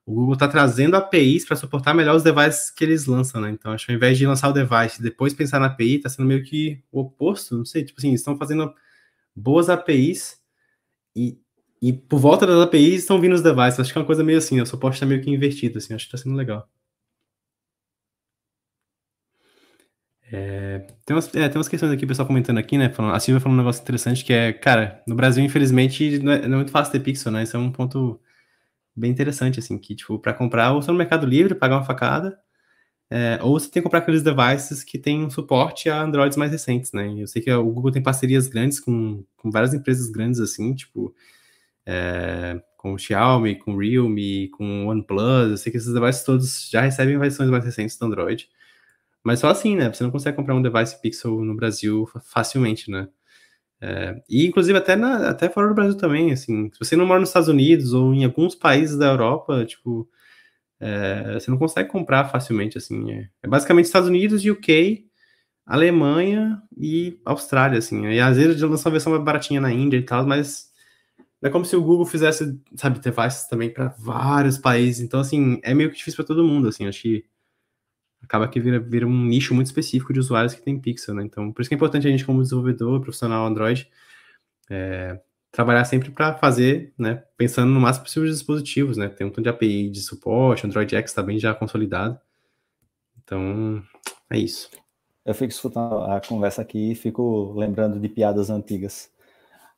Speaker 1: o Google está trazendo APIs para suportar melhor os devices que eles lançam, né, então acho que ao invés de lançar o device e depois pensar na API, está sendo meio que o oposto, não sei, tipo assim, estão fazendo boas APIs e, e por volta das APIs estão vindo os devices, acho que é uma coisa meio assim, o suporte está meio que invertido, assim, acho que está sendo legal. É, tem, umas, é, tem umas questões aqui, o pessoal comentando aqui, né? Falando, a Silvia falou um negócio interessante que é, cara, no Brasil, infelizmente, não é, não é muito fácil ter pixel, né? Isso é um ponto bem interessante, assim, que, tipo, para comprar, ou você no Mercado Livre, pagar uma facada, é, ou você tem que comprar aqueles devices que têm um suporte a Androids mais recentes, né? Eu sei que o Google tem parcerias grandes com, com várias empresas grandes, assim, tipo, é, com o Xiaomi, com o Realme, com o OnePlus, eu sei que esses devices todos já recebem versões mais recentes do Android. Mas só assim, né? Você não consegue comprar um device Pixel no Brasil facilmente, né? É, e inclusive até, na, até fora do Brasil também, assim, se você não mora nos Estados Unidos ou em alguns países da Europa, tipo, é, você não consegue comprar facilmente, assim, é, é, basicamente Estados Unidos, UK, Alemanha e Austrália, assim, e às vezes lança uma versão mais baratinha na Índia e tal, mas é como se o Google fizesse, sabe, devices também para vários países, então, assim, é meio que difícil para todo mundo, assim, acho que acaba que vira, vira um nicho muito específico de usuários que tem pixel, né? Então, por isso que é importante a gente, como desenvolvedor, profissional Android, é, trabalhar sempre para fazer, né, pensando no máximo possível de dispositivos, né? Tem um tanto de API de suporte, Android X está bem já consolidado. Então, é isso.
Speaker 3: Eu fico escutando a conversa aqui e fico lembrando de piadas antigas.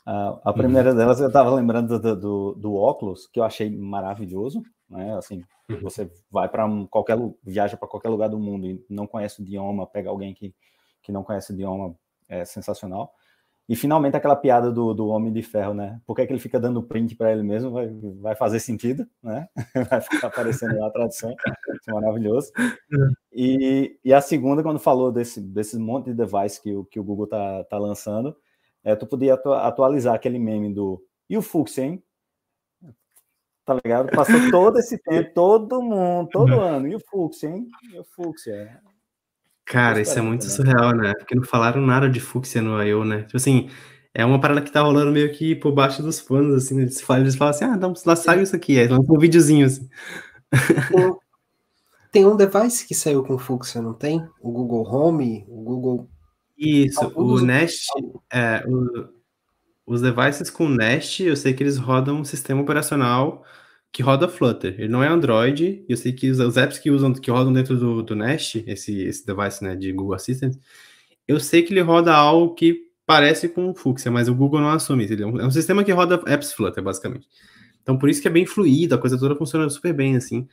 Speaker 3: Uh, a primeira uhum. delas eu estava lembrando do, do, do óculos, que eu achei maravilhoso, né? Assim, uhum. você vai para um, qualquer viaja para qualquer lugar do mundo e não conhece o idioma, pega alguém que, que não conhece o idioma, é sensacional. E finalmente aquela piada do, do Homem de Ferro, né? Por que, é que ele fica dando print para ele mesmo? Vai, vai fazer sentido, né? [LAUGHS] Vai ficar aparecendo lá a tradução. É maravilhoso. Uhum. E, e a segunda, quando falou desse, desse monte de device que o, que o Google tá, tá lançando, é, tu podia atualizar aquele meme do e o Fuchs, hein? Tá ligado? Passou [LAUGHS] todo esse tempo, todo mundo, todo ano. E o Fux, hein? E o Fux, é.
Speaker 1: Cara, isso é muito surreal, né? Porque não falaram nada de fúcsia no I.O., né? Tipo assim, é uma parada que tá rolando meio que por baixo dos panos, assim, né? eles falam, eles falam assim, ah, não, lá saiu isso aqui, aí um videozinho, assim. [LAUGHS]
Speaker 4: Tem um device que saiu com fúcsia, não tem? O Google Home, o Google...
Speaker 1: Isso, o Nest, é, o, os devices com Nest, eu sei que eles rodam um sistema operacional que roda Flutter. Ele não é Android, eu sei que os, os apps que usam, que rodam dentro do, do Nest, esse, esse device né, de Google Assistant, eu sei que ele roda algo que parece com o Fuchsia, mas o Google não assume. Ele é um, é um sistema que roda apps Flutter, basicamente. Então, por isso que é bem fluido, a coisa toda funciona super bem, assim.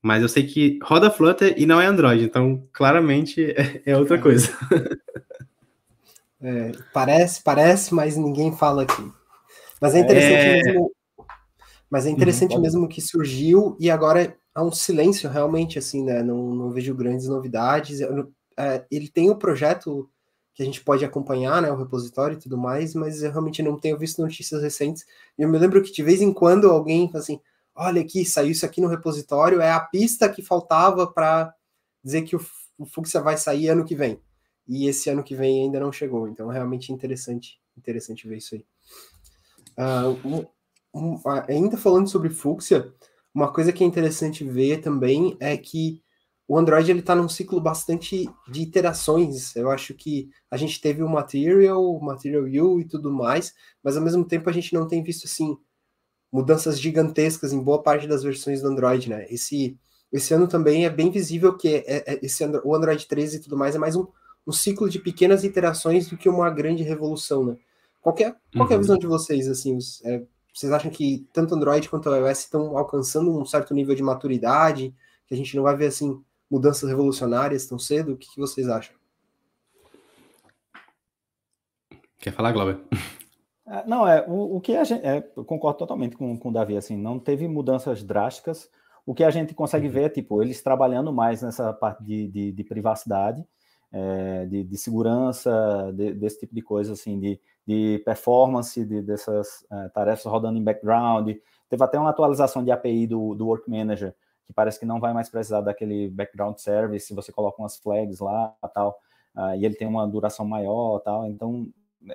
Speaker 1: Mas eu sei que roda Flutter e não é Android, então claramente [LAUGHS] é, é outra coisa. [LAUGHS]
Speaker 4: É, parece, parece, mas ninguém fala aqui. Mas é interessante é... mesmo. Mas é interessante uhum, mesmo que surgiu e agora há um silêncio realmente, assim, né? Não, não vejo grandes novidades. É, ele tem o um projeto que a gente pode acompanhar, né? O repositório e tudo mais, mas eu realmente não tenho visto notícias recentes. E eu me lembro que de vez em quando alguém fala assim: olha aqui, saiu isso aqui no repositório, é a pista que faltava para dizer que o, o Fuxia vai sair ano que vem e esse ano que vem ainda não chegou. Então, é realmente interessante, interessante ver isso aí. Uh, um, um, ainda falando sobre Fuchsia, uma coisa que é interessante ver também é que o Android ele está num ciclo bastante de iterações. Eu acho que a gente teve o Material, o Material U e tudo mais, mas ao mesmo tempo a gente não tem visto assim mudanças gigantescas em boa parte das versões do Android, né? Esse esse ano também é bem visível que é, é, esse o Android 13 e tudo mais é mais um um ciclo de pequenas iterações do que uma grande revolução, né? Qual é, qual é a uhum. visão de vocês, assim, é, vocês acham que tanto Android quanto o iOS estão alcançando um certo nível de maturidade, que a gente não vai ver, assim, mudanças revolucionárias tão cedo? O que, que vocês acham?
Speaker 1: Quer falar, Glauber?
Speaker 3: É, não, é, o, o que a gente, é, eu concordo totalmente com, com o Davi, assim, não teve mudanças drásticas, o que a gente consegue uhum. ver é, tipo, eles trabalhando mais nessa parte de, de, de privacidade, é, de, de, segurança, de, desse tipo de coisa, assim, de, de performance de, dessas é, tarefas rodando em background. Teve até uma atualização de API do, do Work Manager, que parece que não vai mais precisar daquele background service, se você coloca umas flags lá tal, uh, e ele tem uma duração maior tal. Então,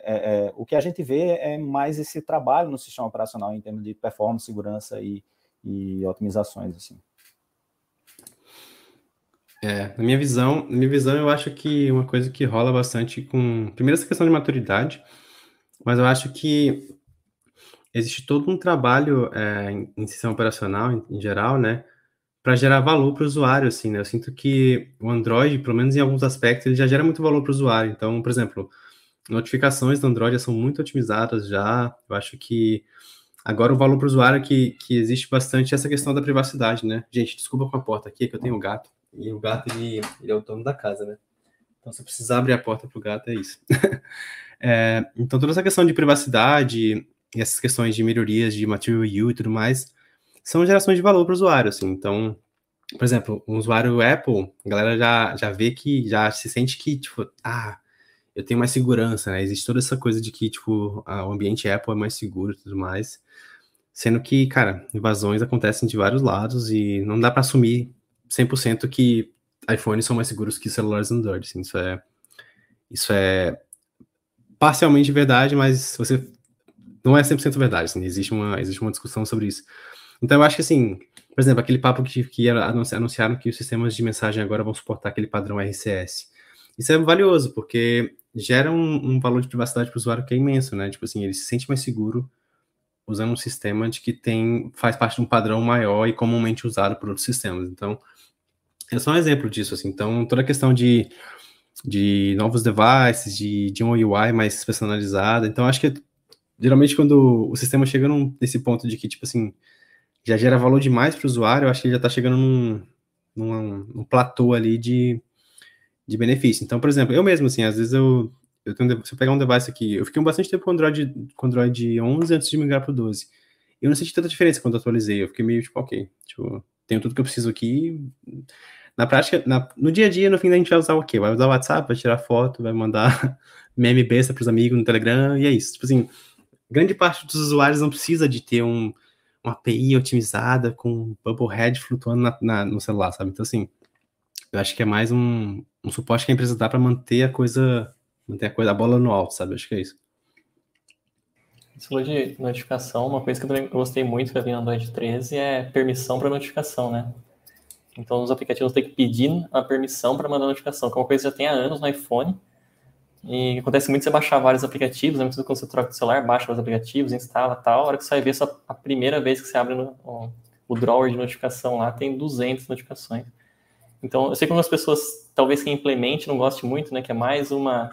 Speaker 3: é, é, o que a gente vê é mais esse trabalho no sistema operacional em termos de performance, segurança e, e otimizações, assim.
Speaker 1: É, na minha visão, na minha visão, eu acho que uma coisa que rola bastante com. Primeiro, essa questão de maturidade, mas eu acho que existe todo um trabalho é, em sistema operacional, em, em geral, né, para gerar valor para o usuário, assim, né? Eu sinto que o Android, pelo menos em alguns aspectos, ele já gera muito valor para o usuário. Então, por exemplo, notificações do Android são muito otimizadas já. Eu acho que agora o valor para o usuário é que, que existe bastante essa questão da privacidade, né? Gente, desculpa com a porta aqui, que eu tenho um gato. E o gato, ele, ele é o dono da casa, né? Então, se precisar abrir a porta para o gato, é isso. [LAUGHS] é, então, toda essa questão de privacidade e essas questões de melhorias de material U e tudo mais são gerações de valor para o usuário, assim. Então, por exemplo, um usuário Apple, a galera já, já vê que, já se sente que, tipo, ah, eu tenho mais segurança, né? Existe toda essa coisa de que, tipo, o ambiente Apple é mais seguro e tudo mais. Sendo que, cara, invasões acontecem de vários lados e não dá para assumir 100% que iPhones são mais seguros que celulares Android. Assim, isso é isso é parcialmente verdade, mas você não é 100% verdade. Assim, existe uma existe uma discussão sobre isso. Então eu acho que assim, por exemplo, aquele papo que, que anunciaram que os sistemas de mensagem agora vão suportar aquele padrão RCS. Isso é valioso, porque gera um, um valor de privacidade para o usuário que é imenso, né? Tipo assim, ele se sente mais seguro usando um sistema de que tem faz parte de um padrão maior e comumente usado por outros sistemas. Então, é só um exemplo disso, assim. Então, toda a questão de, de novos devices, de, de um UI mais personalizado. Então, acho que geralmente quando o sistema chega num, nesse ponto de que, tipo assim, já gera valor demais para o usuário, eu acho que ele já está chegando num, num, num platô ali de, de benefício. Então, por exemplo, eu mesmo, assim, às vezes eu, eu tenho, se eu pegar um device aqui, eu fiquei bastante tempo com Android, com Android 11 antes de migrar para o 12. Eu não senti tanta diferença quando atualizei, eu fiquei meio tipo, ok, tipo, tenho tudo que eu preciso aqui. Na prática, na, no dia a dia, no fim, a gente vai usar o quê? Vai usar o WhatsApp, vai tirar foto, vai mandar [LAUGHS] meme besta para os amigos no Telegram, e é isso. Tipo assim, grande parte dos usuários não precisa de ter um, uma API otimizada com Bubblehead flutuando na, na, no celular, sabe? Então, assim, eu acho que é mais um, um suporte que a empresa dá para manter a coisa, manter a coisa, a bola no alto, sabe? Acho que é isso.
Speaker 2: Você falou de notificação, uma coisa que eu gostei muito que eu vi no Android 13 é permissão para notificação, né? Então, os aplicativos têm que pedir a permissão para mandar notificação, que é uma coisa que já tem há anos no iPhone. E acontece muito você baixar vários aplicativos, né? quando você troca o celular, baixa os aplicativos, instala tal. A hora que você vai ver, só a primeira vez que você abre no, o, o drawer de notificação lá, tem 200 notificações. Então, eu sei que algumas pessoas, talvez quem implemente, não goste muito, né? Que é mais uma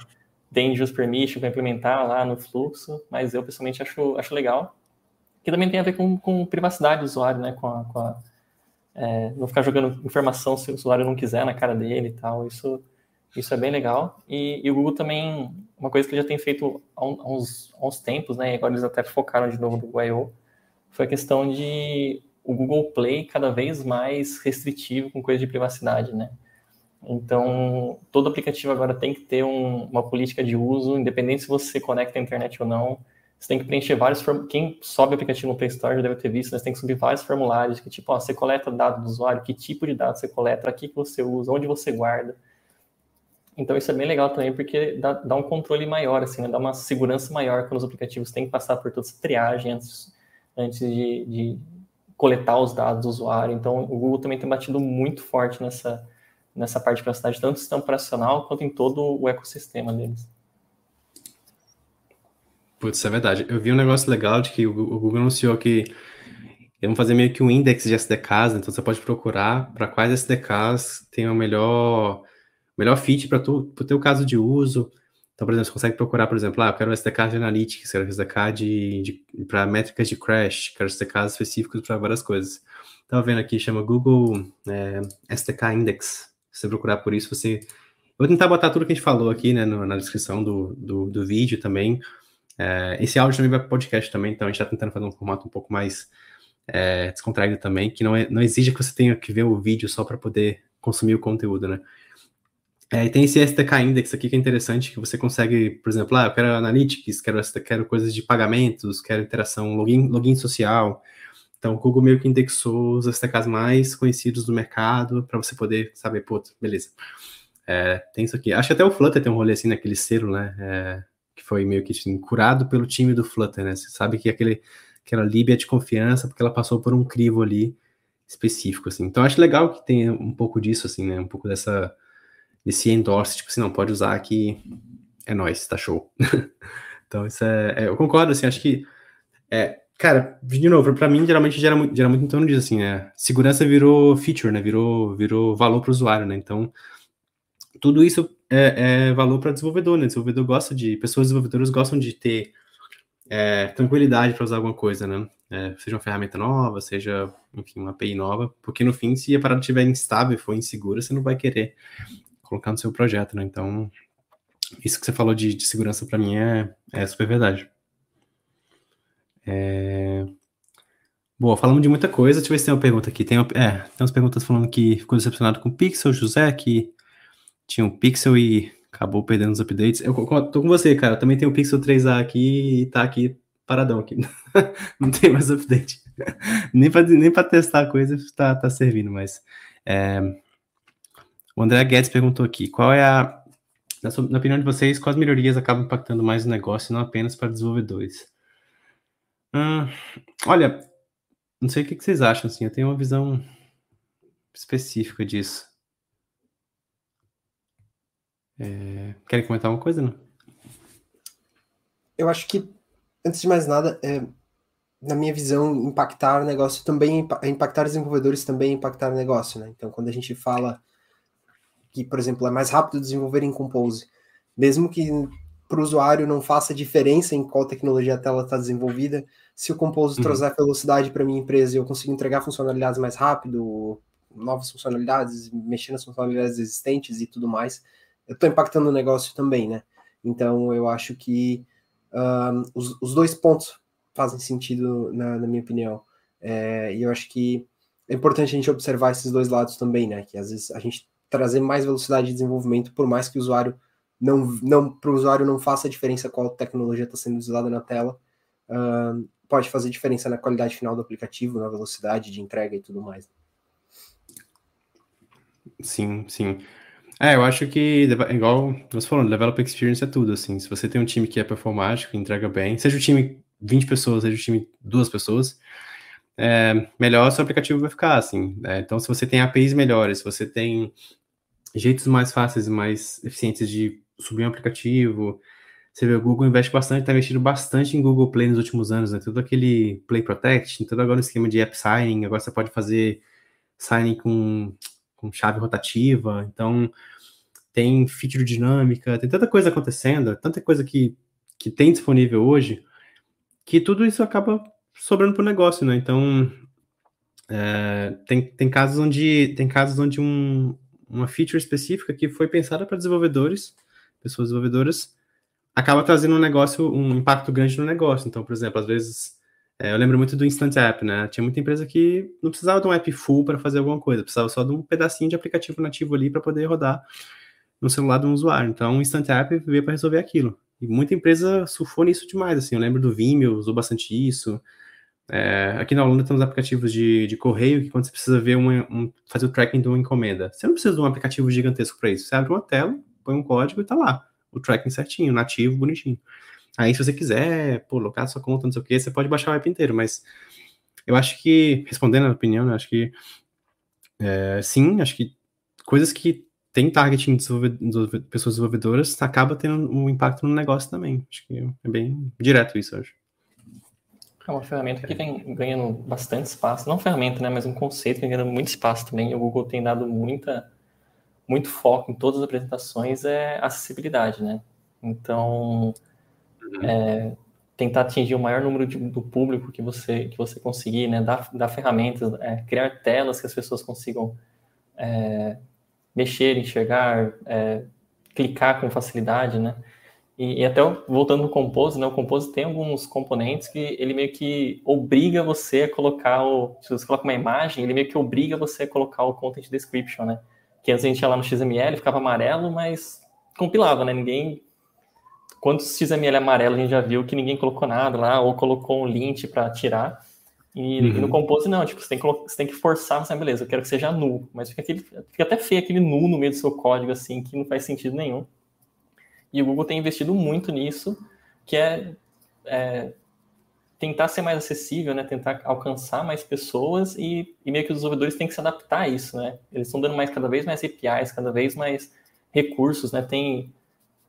Speaker 2: dangerous permission para implementar lá no fluxo, mas eu pessoalmente acho, acho legal. Que também tem a ver com, com privacidade do usuário, né? Com a, com a é, não ficar jogando informação se o usuário não quiser na cara dele e tal. Isso isso é bem legal. E, e, o Google também, uma coisa que ele já tem feito há, uns, há uns tempos, né? E agora eles até focaram de novo no I.O., foi a questão de o Google Play cada vez mais restritivo com coisa de privacidade, né? Então, todo aplicativo agora tem que ter um, uma política de uso, independente se você conecta a internet ou não. Você tem que preencher vários Quem sobe aplicativo no Play Store já deve ter visto, você tem que subir vários formulários que, tipo, ó, você coleta dados do usuário, que tipo de dados você coleta, aqui que você usa, onde você guarda. Então isso é bem legal também, porque dá, dá um controle maior, assim, né? dá uma segurança maior quando os aplicativos têm que passar por toda essa triagem antes, antes de, de coletar os dados do usuário. Então o Google também tem batido muito forte nessa, nessa parte de privacidade, tanto no sistema operacional quanto em todo o ecossistema deles.
Speaker 1: Putz, é verdade. Eu vi um negócio legal de que o Google anunciou que vão fazer meio que um index de SDKs, então você pode procurar para quais SDKs tem o melhor melhor fit para o teu caso de uso. Então, por exemplo, você consegue procurar, por exemplo, ah, eu quero SDK de Analytics, quero SDK de, de para métricas de crash, quero SDKs específicos para várias coisas. Estava vendo aqui, chama Google é, SDK Index. Se você procurar por isso, você... Eu vou tentar botar tudo que a gente falou aqui, né, no, na descrição do, do, do vídeo também. É, esse áudio também vai para podcast também, então a gente está tentando fazer um formato um pouco mais é, descontraído também, que não, é, não exige que você tenha que ver o vídeo só para poder consumir o conteúdo, né? É, e tem esse SDK Index aqui que é interessante, que você consegue, por exemplo, ah, eu quero Analytics, quero, quero coisas de pagamentos, quero interação, login, login social. Então, o Google meio que indexou os SDKs mais conhecidos do mercado para você poder saber, pô, beleza. É, tem isso aqui. Acho que até o Flutter tem um rolê assim naquele selo, né? É, que foi meio que assim, curado pelo time do Flutter, né? Você sabe que aquele, aquela lib é de confiança porque ela passou por um crivo ali específico, assim. Então, acho legal que tenha um pouco disso, assim, né? Um pouco dessa esse endorse, tipo assim, não, pode usar aqui, é nóis, tá show. [LAUGHS] então, isso é, é, Eu concordo, assim, acho que. É, cara, de novo, para mim, geralmente gera muito, gera muito em torno disso, assim, né? Segurança virou feature, né? Virou, virou valor para o usuário, né? Então, tudo isso é, é valor para desenvolvedor, né? Desenvolvedor gosta de. Pessoas desenvolvedoras gostam de ter é, tranquilidade para usar alguma coisa, né? É, seja uma ferramenta nova, seja, enfim, uma API nova, porque no fim, se a parada estiver instável e for insegura, você não vai querer colocar no seu projeto, né? Então, isso que você falou de, de segurança para mim é, é super verdade. É... Boa, falamos de muita coisa. Deixa eu ver se tem uma pergunta aqui. Tem, uma, é, tem umas perguntas falando que ficou decepcionado com o Pixel, José, que tinha um Pixel e acabou perdendo os updates. Eu tô com você, cara. também tenho o Pixel 3A aqui e tá aqui paradão aqui. [LAUGHS] Não tem mais update. [LAUGHS] nem para nem testar a coisa tá, tá servindo, mas é, o André Guedes perguntou aqui: qual é a, na, sua, na opinião de vocês, quais melhorias acabam impactando mais o negócio e não apenas para desenvolvedores? Hum, olha, não sei o que, vocês acham, assim, eu tenho uma visão específica disso. É, querem comentar uma coisa, não?
Speaker 4: Eu acho que, antes de mais nada, é, na minha visão, impactar o negócio também, impactar os desenvolvedores também impactar o negócio, né? Então, quando a gente fala que, por exemplo, é mais rápido desenvolver em Compose, mesmo que para o usuário não faça diferença em qual tecnologia a tela está desenvolvida, se o Compose uhum. trouxer velocidade para minha empresa e eu consigo entregar funcionalidades mais rápido, novas funcionalidades, mexer nas funcionalidades existentes e tudo mais, eu estou impactando o negócio também, né? Então eu acho que um, os, os, dois pontos fazem sentido na, na minha opinião. É, e eu acho que é importante a gente observar esses dois lados também, né? Que às vezes a gente trazer mais velocidade de desenvolvimento, por mais que o usuário não, não para o usuário não faça diferença qual tecnologia está sendo usada na tela, uh, pode fazer diferença na qualidade final do aplicativo, na velocidade de entrega e tudo mais.
Speaker 1: Sim, sim. É, eu acho que, igual você falou, developer experience é tudo, assim. Se você tem um time que é performático, entrega bem, seja o time 20 pessoas, seja o time duas pessoas, é, melhor seu aplicativo vai ficar, assim. É, então, se você tem APIs melhores, se você tem jeitos mais fáceis mais eficientes de subir um aplicativo. Você vê, o Google investe bastante, está investindo bastante em Google Play nos últimos anos, né? Todo aquele Play Protect, todo agora o esquema de app signing, agora você pode fazer signing com, com chave rotativa, então tem feature dinâmica, tem tanta coisa acontecendo, tanta coisa que, que tem disponível hoje, que tudo isso acaba sobrando para o negócio, né? Então, é, tem, tem casos onde tem casos onde um, uma feature específica que foi pensada para desenvolvedores, pessoas desenvolvedoras, acaba trazendo um negócio, um impacto grande no negócio. Então, por exemplo, às vezes, é, eu lembro muito do Instant App, né? Tinha muita empresa que não precisava de um app full para fazer alguma coisa, precisava só de um pedacinho de aplicativo nativo ali para poder rodar no celular de um usuário. Então, o Instant App veio para resolver aquilo. E muita empresa surfou nisso demais, assim. Eu lembro do Vimeo, usou bastante isso. É, aqui na Holanda temos aplicativos de, de correio que quando você precisa ver um, fazer o tracking de uma encomenda, você não precisa de um aplicativo gigantesco para isso. Você abre uma tela, põe um código e tá lá. O tracking certinho, nativo, bonitinho. Aí, se você quiser, pô, locar sua conta, não sei o que, você pode baixar o app inteiro, mas eu acho que, respondendo a opinião, eu acho que é, sim, acho que coisas que tem targeting de pessoas desenvolvedoras acaba tendo um impacto no negócio também. Acho que é bem direto isso, acho.
Speaker 2: É uma ferramenta que vem ganhando bastante espaço. Não ferramenta, né, mas um conceito que vem ganhando muito espaço também. O Google tem dado muita, muito foco em todas as apresentações é acessibilidade, né? Então, uhum. é, tentar atingir o maior número de, do público que você que você conseguir, né? Dar, dar ferramentas, é, criar telas que as pessoas consigam é, mexer, enxergar, é, clicar com facilidade, né? E, e, até voltando no Compose, né? O Compose tem alguns componentes que ele meio que obriga você a colocar o... Se você coloca uma imagem, ele meio que obriga você a colocar o Content Description, né? Que antes a gente ia lá no XML, ficava amarelo, mas compilava, né? Ninguém... Quantos XML amarelo a gente já viu que ninguém colocou nada lá, ou colocou um lint para tirar. E, uhum. e, no Compose não, tipo, você tem que, você tem que forçar, assim, beleza, eu quero que seja nulo. Mas fica, aquele, fica até feio aquele nulo no meio do seu código, assim, que não faz sentido nenhum. E o Google tem investido muito nisso, que é, é tentar ser mais acessível, né? Tentar alcançar mais pessoas e, e, meio que os desenvolvedores têm que se adaptar a isso, né? Eles estão dando mais cada vez mais APIs, cada vez mais recursos, né? Tem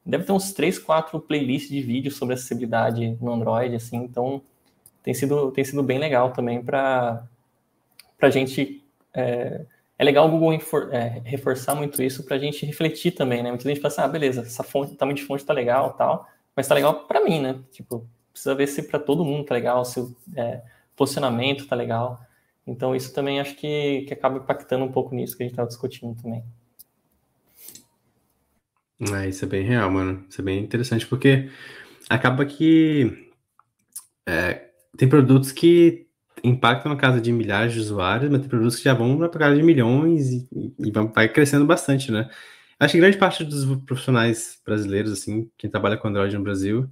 Speaker 2: deve ter uns três, quatro playlists de vídeos sobre acessibilidade no Android, assim. Então tem sido, tem sido bem legal também para a gente. É, é, legal o Google é, reforçar muito isso para a gente refletir também, né? Muita gente fala assim, ah, beleza, essa fonte, tamanho de fonte tá legal tal, mas tá legal para mim, né? Tipo, precisa ver se para todo mundo tá legal, se o é, posicionamento tá legal. Então, isso também acho que, que acaba impactando um pouco nisso que a gente estava discutindo também.
Speaker 1: É, isso é bem real, mano. Isso é bem interessante, porque acaba que é, tem produtos que impactam na casa de milhares de usuários, mas tem produtos que já vão para casa de milhões e, e, vai crescendo bastante, né? Acho que grande parte dos profissionais brasileiros, assim, quem trabalha com Android no Brasil,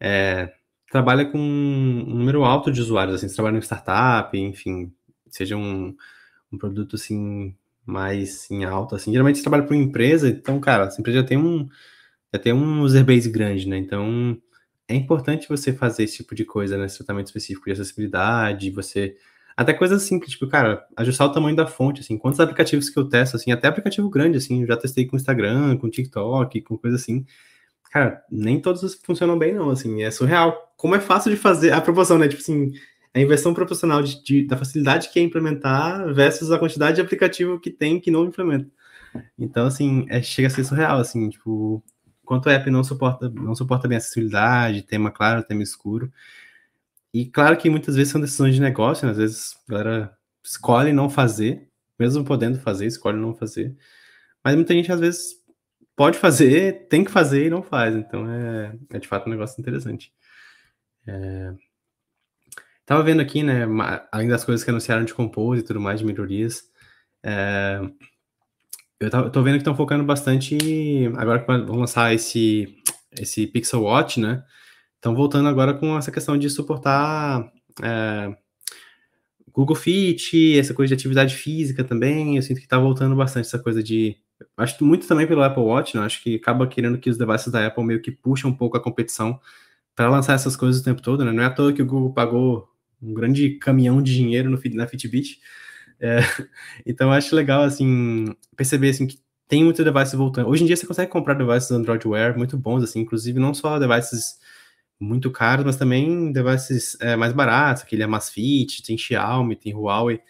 Speaker 1: é, trabalha com um número alto de usuários, assim, trabalha em startup, enfim, seja um, um produto, assim, mais em alta, assim. Geralmente você trabalha para uma empresa, então, cara, essa empresa já tem um, já tem um user base grande, né? Então, é importante você fazer esse tipo de coisa, né? Esse tratamento específico de acessibilidade, você. Até coisas simples, tipo, cara, ajustar o tamanho da fonte, assim, quantos aplicativos que eu testo, assim, até aplicativo grande, assim, eu já testei com Instagram, com TikTok, com coisa assim. Cara, nem todos funcionam bem, não, assim, é surreal. Como é fácil de fazer a proporção, né? Tipo assim, a inversão proporcional de, de, da facilidade que é implementar versus a quantidade de aplicativo que tem que não implementa. Então, assim, é, chega a ser surreal, assim, tipo, Enquanto o app não suporta, não suporta bem acessibilidade, tema claro, tema escuro. E claro que muitas vezes são decisões de negócio, né? às vezes a galera escolhe não fazer, mesmo podendo fazer, escolhe não fazer. Mas muita gente às vezes pode fazer, tem que fazer e não faz. Então é, é de fato um negócio interessante. É... Tava vendo aqui, né, além das coisas que anunciaram de Compose e tudo mais, de melhorias, é eu, tô, vendo que estão focando bastante. Agora que vão lançar esse, esse Pixel Watch, né? Estão voltando agora com essa questão de suportar é, Google Fit, essa coisa de atividade física também. Eu sinto que está voltando bastante essa coisa de. Acho muito também pelo Apple Watch, né? Acho que acaba querendo que os devices da Apple meio que puxam um pouco a competição para lançar essas coisas o tempo todo, né? Não é à toa que o Google pagou um grande caminhão de dinheiro no, na Fitbit é, [LAUGHS] então acho legal assim perceber assim que tem muito device voltando. Hoje em dia você consegue comprar devices Android Wear muito bons, assim, inclusive não só devices muito caros, mas também devices é, mais baratos, aquele Amazfit, tem Xiaomi, tem Huawei.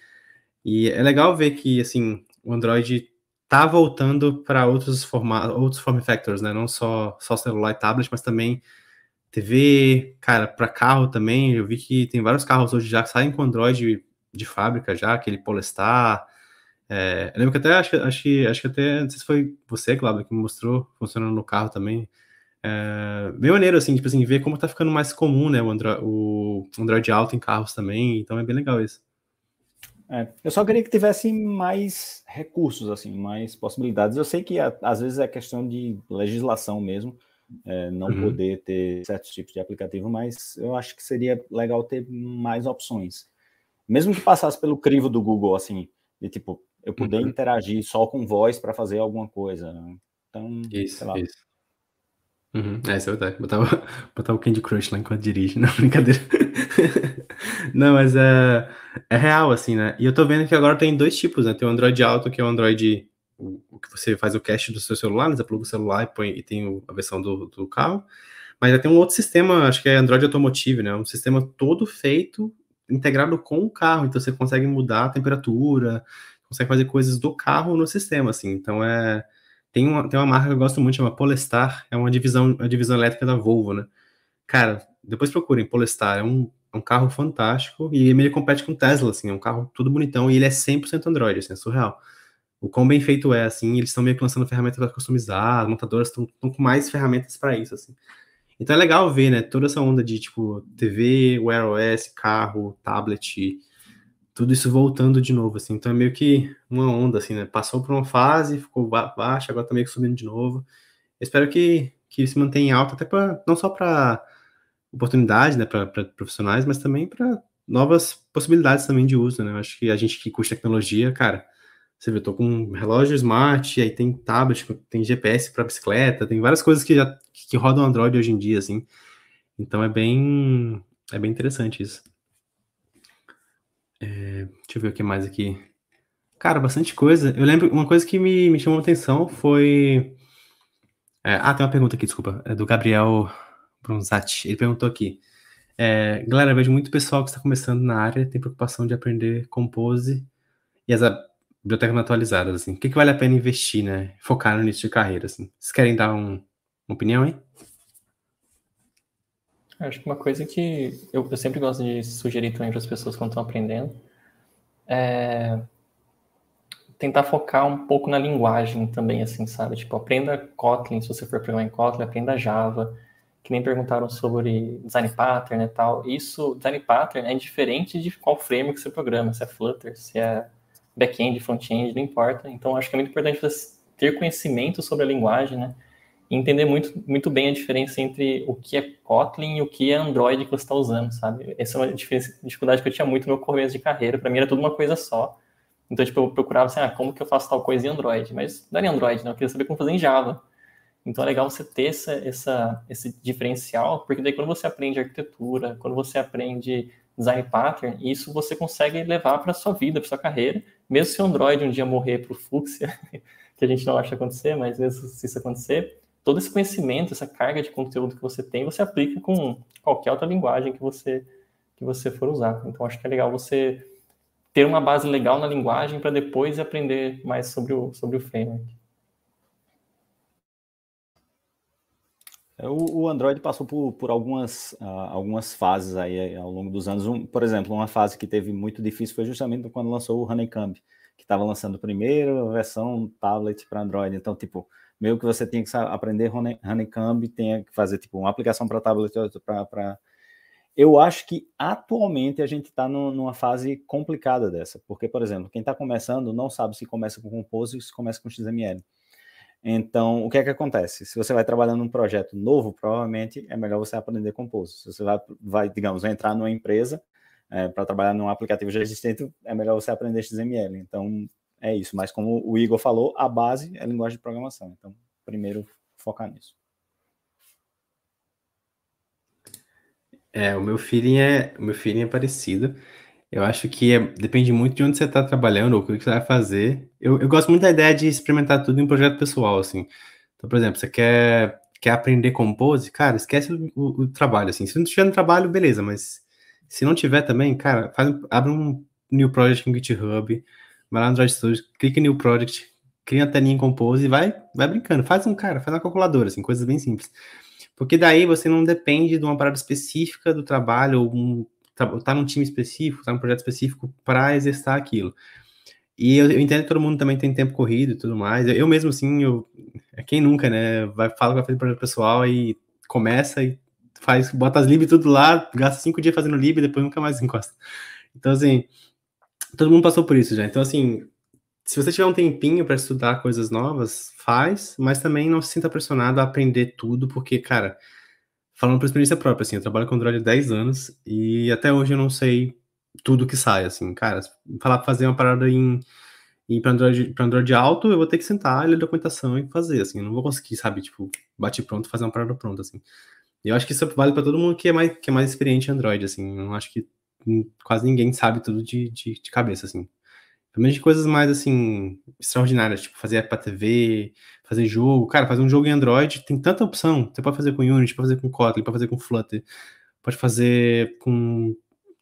Speaker 1: E é legal ver que, assim, o Android tá voltando para outros formatos, outros form factors, né? Não só, só celular e tablet, mas também TV, cara, para carro também. Eu vi que tem vários carros hoje já que saem com Android de fábrica já, aquele Polestar, é, eu lembro que até acho, acho, que, acho que até, não sei se foi você, Cláudio, que me mostrou funcionando no carro também. É, bem maneiro, assim, tipo assim, ver como tá ficando mais comum, né, o Android, o Android Auto em carros também, então é bem legal isso.
Speaker 3: É, eu só queria que tivesse mais recursos, assim, mais possibilidades. Eu sei que às vezes é questão de legislação mesmo, é, não uhum. poder ter certos tipos de aplicativo, mas eu acho que seria legal ter mais opções. Mesmo que passasse pelo crivo do Google, assim, de tipo, eu poder uhum. interagir só com voz para fazer alguma coisa. Né? Então,
Speaker 1: isso, isso. Uhum. É, isso é verdade. Botar, [LAUGHS] botar o Candy Crush lá enquanto dirige, [LAUGHS] não, brincadeira. [LAUGHS] não, mas é, é real, assim, né? E eu tô vendo que agora tem dois tipos, né? Tem o Android Auto, que é o Android o, o que você faz o cache do seu celular, né? você pluga o celular e, põe, e tem a versão do, do carro. Mas já tem um outro sistema, acho que é Android Automotive, né? Um sistema todo feito, integrado com o carro. Então você consegue mudar a temperatura, consegue fazer coisas do carro no sistema, assim. Então é tem uma, tem uma marca que eu gosto muito, chama Polestar, é uma divisão, uma divisão elétrica da Volvo, né? Cara, depois procurem Polestar, é um, é um carro fantástico e ele compete com Tesla, assim, é um carro tudo bonitão e ele é 100% Android, assim, é surreal. O quão bem feito é, assim, eles estão meio que lançando ferramentas para customizar, as montadoras estão com mais ferramentas para isso, assim. Então é legal ver, né, toda essa onda de, tipo, TV, Wear OS, carro, tablet, tudo isso voltando de novo, assim. Então é meio que uma onda, assim, né? Passou por uma fase, ficou ba baixa, agora tá meio que subindo de novo. Eu espero que, que se mantenha alta, até para não só para oportunidades, né, para profissionais, mas também para novas possibilidades também de uso, né? Eu acho que a gente que curte tecnologia, cara, você vê, eu tô com um relógio smart, aí tem tablet, tem GPS para bicicleta, tem várias coisas que já que rodam Android hoje em dia, assim. Então é bem é bem interessante isso. É, deixa eu ver o que mais aqui. Cara, bastante coisa. Eu lembro, uma coisa que me, me chamou a atenção foi. É, ah, tem uma pergunta aqui, desculpa. É do Gabriel Brunzatti. Ele perguntou aqui. É, galera, vejo muito pessoal que está começando na área tem preocupação de aprender Compose e as bibliotecas atualizadas, assim. O que, que vale a pena investir, né? Focar no início de carreira, assim. Vocês querem dar um, uma opinião aí?
Speaker 2: Acho que uma coisa que eu, eu sempre gosto de sugerir também para as pessoas quando estão aprendendo é tentar focar um pouco na linguagem também, assim, sabe? Tipo, aprenda Kotlin, se você for programar em Kotlin, aprenda Java, que nem perguntaram sobre design pattern e tal. Isso, design pattern é diferente de qual framework você programa, se é Flutter, se é back-end, front-end, não importa. Então, acho que é muito importante você ter conhecimento sobre a linguagem, né? Entender muito, muito bem a diferença entre o que é Kotlin e o que é Android que você está usando, sabe? Essa é uma dificuldade que eu tinha muito no meu começo de carreira. Para mim era tudo uma coisa só. Então, tipo, eu procurava assim, ah, como que eu faço tal coisa em Android? Mas não era em Android, não. Eu queria saber como fazer em Java. Então é legal você ter essa, essa, esse diferencial, porque daí quando você aprende arquitetura, quando você aprende design pattern, isso você consegue levar para sua vida, para sua carreira. Mesmo se o Android um dia morrer para o [LAUGHS] que a gente não acha acontecer, mas mesmo se isso acontecer, todo esse conhecimento, essa carga de conteúdo que você tem, você aplica com qualquer outra linguagem que você que você for usar. Então acho que é legal você ter uma base legal na linguagem para depois aprender mais sobre o sobre o framework.
Speaker 3: É, o, Android passou por, por algumas, uh, algumas fases aí ao longo dos anos. Um, por exemplo, uma fase que teve muito difícil foi justamente quando lançou o Honeycomb, que estava lançando primeiro a versão tablet para Android. Então, tipo, meio que você tinha que aprender Honeycomb, tinha que fazer tipo uma aplicação para tablet para eu acho que atualmente a gente está numa fase complicada dessa, porque, por exemplo, quem está começando não sabe se começa com Compose ou se começa com XML. Então, o que é que acontece? Se você vai trabalhando num projeto novo, provavelmente é melhor você aprender Compose. Se você vai, vai digamos, entrar numa empresa é, para trabalhar num aplicativo já existente, é melhor você aprender XML. Então, é isso. Mas como o Igor falou, a base é a linguagem de programação. Então, primeiro focar nisso.
Speaker 1: É, o meu feeling é, o meu feeling é parecido. Eu acho que é, depende muito de onde você está trabalhando ou o que você vai fazer. Eu, eu, gosto muito da ideia de experimentar tudo em um projeto pessoal, assim. Então, por exemplo, você quer, quer aprender compose, cara, esquece o, o, o trabalho, assim. Se não tiver no trabalho, beleza, mas se não tiver também, cara, faz, abre um new project no GitHub, vai lá no Android Studio, clica em new project, cria a telinha em compose e vai, vai brincando. Faz um, cara, faz uma calculadora, assim, coisas bem simples. Porque daí você não depende de uma parada específica do trabalho ou um tá, tá num time específico, tá num projeto específico para exercitar aquilo. E eu, eu, entendo que todo mundo também tem tempo corrido e tudo mais. Eu, eu mesmo, assim, eu, quem nunca, né? Vai, fala que vai fazer projeto pessoal e começa e faz, bota as lib tudo lá, gasta cinco dias fazendo lib e depois nunca mais encosta. Então, assim, todo mundo passou por isso já. Então, assim, se você tiver um tempinho para estudar coisas novas, faz, mas também não se sinta pressionado a aprender tudo, porque, cara, falando por experiência própria, assim, eu trabalho com Android há 10 anos e até hoje eu não sei tudo que sai, assim, cara, falar pra fazer uma parada em, em para Android, pra Android alto, eu vou ter que sentar, ler documentação e fazer, assim, eu não vou conseguir, sabe, tipo, bate pronto, fazer uma parada pronta, assim. E eu acho que isso vale para todo mundo que é mais, que é mais experiente em Android, assim, eu não acho que quase ninguém sabe tudo de, de, de cabeça, assim. Pelo de coisas mais, assim, extraordinárias, tipo fazer app pra TV, fazer jogo. Cara, fazer um jogo em Android tem tanta opção. Você pode fazer com Unity, pode fazer com Kotlin, pode fazer com Flutter, pode fazer com,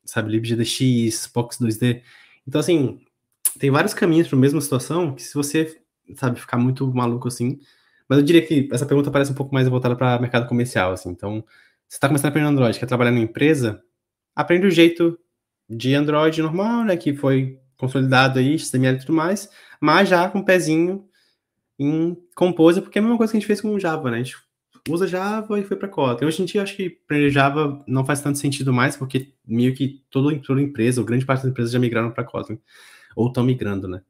Speaker 1: sabe, libgdx, Box 2D. Então, assim, tem vários caminhos para a mesma situação que se você, sabe, ficar muito maluco assim. Mas eu diria que essa pergunta parece um pouco mais voltada para mercado comercial, assim. Então, você está começando a aprender Android, quer trabalhar numa empresa, aprende o jeito de Android normal, né, que foi consolidado aí, HTML e tudo mais, mas já com o pezinho em Compose, porque é a mesma coisa que a gente fez com Java, né? A gente usa Java e foi para Kotlin. Hoje em dia, acho que aprender Java não faz tanto sentido mais, porque meio que toda, toda empresa, ou grande parte das empresas já migraram para Kotlin, ou estão migrando, né?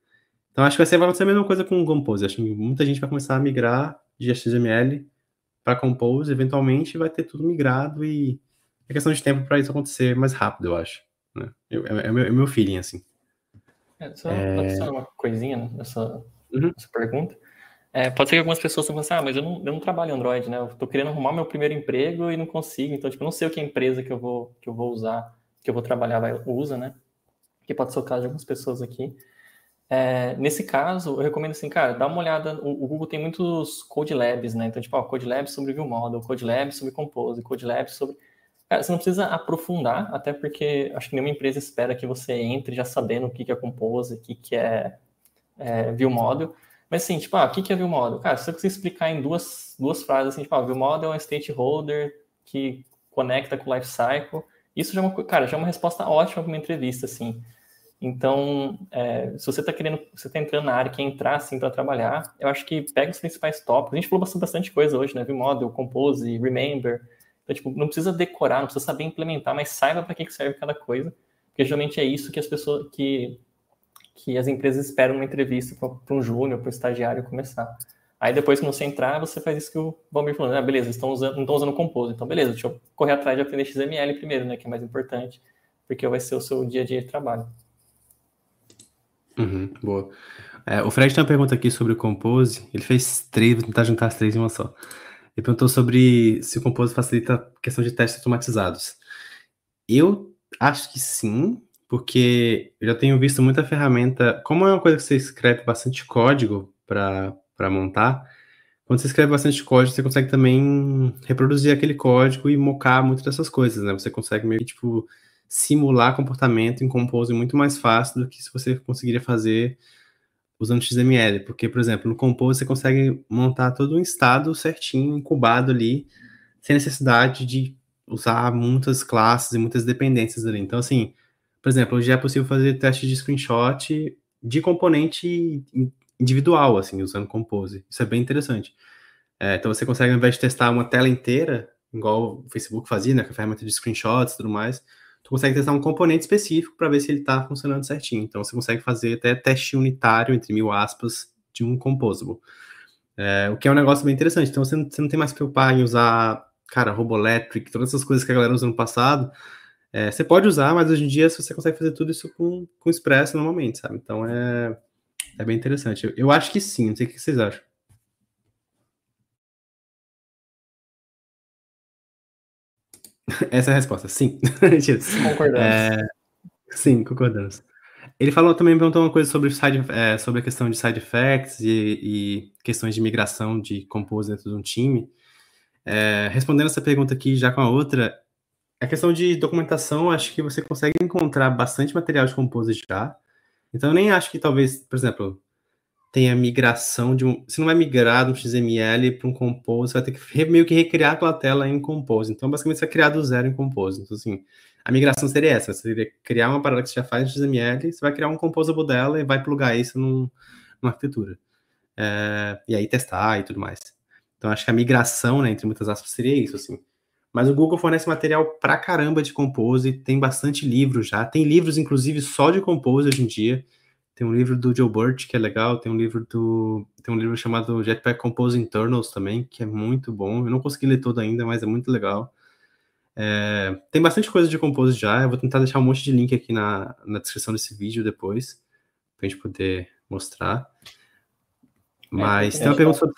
Speaker 1: Então, acho que vai ser, ser a mesma coisa com o Compose. Acho que muita gente vai começar a migrar de HTML para Compose, eventualmente vai ter tudo migrado e é questão de tempo para isso acontecer mais rápido, eu acho. Né? Eu, é, é, meu, é meu feeling, assim.
Speaker 2: É, só é... adicionar uma coisinha nessa, uhum. nessa pergunta. É, pode ser que algumas pessoas estão pensando, ah, mas eu não, eu não trabalho em Android, né? Eu estou querendo arrumar meu primeiro emprego e não consigo. Então, tipo, eu não sei o que a empresa que eu vou, que eu vou usar, que eu vou trabalhar vai, usa, né? Que pode ser o caso de algumas pessoas aqui. É, nesse caso, eu recomendo assim, cara, dá uma olhada. O, o, Google tem muitos Code Labs, né? Então, tipo, ó, Code Labs sobre View Model, Code Labs sobre Compose, Code Labs sobre Cara, você não precisa aprofundar, até porque acho que nenhuma empresa espera que você entre já sabendo o que é Compose, o que é, é Model. Mas assim, tipo, ah, o que é View Model? Cara, se você explicar em duas, duas frases, assim, tipo, ah, é um stakeholder que conecta com o lifecycle, isso já é uma, cara, já é uma resposta ótima para uma entrevista, assim. Então, é, se você está querendo, você está entrando na área, quer entrar assim para trabalhar, eu acho que pega os principais tópicos. A gente falou bastante, coisa hoje, né? View Model, Compose, Remember. Então, tipo, não precisa decorar, não precisa saber implementar, mas saiba para que serve cada coisa, porque geralmente é isso que as pessoas, que, que as empresas esperam numa entrevista para um júnior, para um estagiário começar. Aí depois que você entrar, você faz isso que o Bomber falou, ah, beleza, estão usando, não estão usando o Compose, então beleza, deixa eu correr atrás de aprender XML primeiro, né, que é mais importante, porque vai ser o seu dia a dia de trabalho.
Speaker 1: Uhum, boa. É, o Fred tem uma pergunta aqui sobre o Compose, ele fez três, vou tentar juntar as três em uma só. Ele perguntou sobre se o Compose facilita a questão de testes automatizados. Eu acho que sim, porque eu já tenho visto muita ferramenta. Como é uma coisa que você escreve bastante código para montar, quando você escreve bastante código, você consegue também reproduzir aquele código e mocar muitas dessas coisas, né? Você consegue meio que, tipo, simular comportamento em Compose muito mais fácil do que se você conseguiria fazer usando XML, porque, por exemplo, no Compose você consegue montar todo um estado certinho, incubado ali, sem necessidade de usar muitas classes e muitas dependências ali. Então, assim, por exemplo, hoje é possível fazer teste de screenshot de componente individual, assim, usando Compose. Isso é bem interessante. É, então, você consegue, ao invés de testar uma tela inteira, igual o Facebook fazia, né, com a ferramenta de screenshots e tudo mais, tu consegue testar um componente específico para ver se ele está funcionando certinho. Então, você consegue fazer até teste unitário, entre mil aspas, de um composable. É, o que é um negócio bem interessante. Então, você não, você não tem mais que preocupar em usar, cara, Roboelectric, todas essas coisas que a galera usou no passado. É, você pode usar, mas hoje em dia você consegue fazer tudo isso com, com Express normalmente, sabe? Então, é, é bem interessante. Eu, eu acho que sim, não sei o que vocês acham. [LAUGHS] Essa é a resposta, [LAUGHS] sim.
Speaker 2: Concordamos. É,
Speaker 1: Sim, concordamos. Ele falou também, perguntou uma coisa sobre, side, é, sobre a questão de side effects e, e, questões de migração de compose dentro de um time. É, respondendo essa pergunta aqui já com a outra, a questão de documentação, acho que você consegue encontrar bastante material de compose já. Então, eu nem acho que talvez, por exemplo, tenha migração de um. Você não vai migrar de um XML para um Compose, você vai ter que meio que recriar aquela tela em Compose. Então, basicamente, você vai criar do zero em Compose. Então, assim, a migração seria essa: você teria criar uma parada que você já faz em XML, você vai criar um composable dela e vai plugar isso num, numa arquitetura. É, e aí testar e tudo mais. Então, acho que a migração, né, entre muitas aspas, seria isso, assim. Mas o Google fornece material pra caramba de Compose, tem bastante livro já. Tem livros, inclusive, só de Compose hoje em dia. Tem um livro do Joe Burt, que é legal. Tem um livro do. Tem um livro chamado Jetpack Compose Internals também, que é muito bom. Eu não consegui ler todo ainda, mas é muito legal. É, tem bastante coisa de Compose já. Eu vou tentar deixar um monte de link aqui na, na descrição desse vídeo depois, pra gente poder mostrar. É, mas é, tem uma pergunta sobre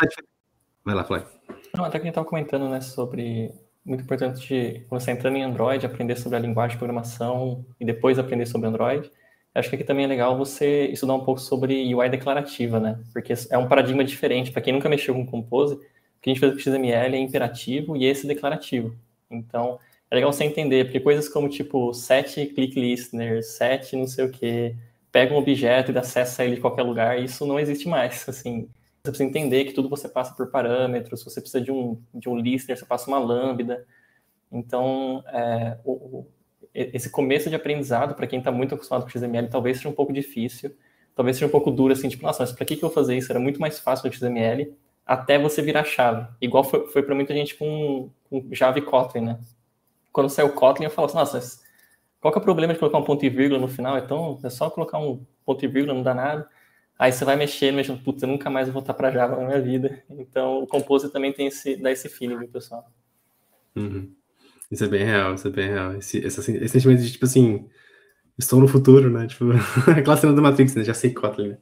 Speaker 1: Vai lá, Flávio.
Speaker 2: Não, até que a gente estava comentando, né, sobre muito importante quando você entrando em Android, aprender sobre a linguagem de programação e depois aprender sobre Android. Acho que aqui também é legal você estudar um pouco sobre UI declarativa, né? Porque é um paradigma diferente. Para quem nunca mexeu com Compose, o que a gente fez com XML é imperativo e esse declarativo. Então, é legal você entender, porque coisas como tipo set click listener, set não sei o que, pega um objeto e acessa ele de qualquer lugar, isso não existe mais. [LAUGHS] Assim, você precisa entender que tudo você passa por parâmetros, você precisa de um, de um listener, você passa uma lambda. Então, é, o, esse começo de aprendizado, para quem está muito acostumado com XML, talvez seja um pouco difícil, talvez seja um pouco duro, assim, tipo, nossa, mas para que, que eu fazer isso? Era muito mais fácil no XML, até você virar chave. Igual foi, foi para muita gente com, com Java e Kotlin, né? Quando saiu Kotlin, eu falo assim, nossa, qual que é o problema de colocar um ponto e vírgula no final? Então, é só colocar um ponto e vírgula, não dá nada. Aí você vai mexer, mexendo, putz, eu nunca mais vou voltar para Java na minha vida. Então, o Composer também tem esse, dá esse feeling, pessoal?
Speaker 1: Uhum. Isso é bem real, isso é bem real. Esse, esse, esse, sentimento de, tipo assim, estou no futuro, né? Tipo, [LAUGHS] aquela cena do Matrix, né? Já sei Kotlin, né?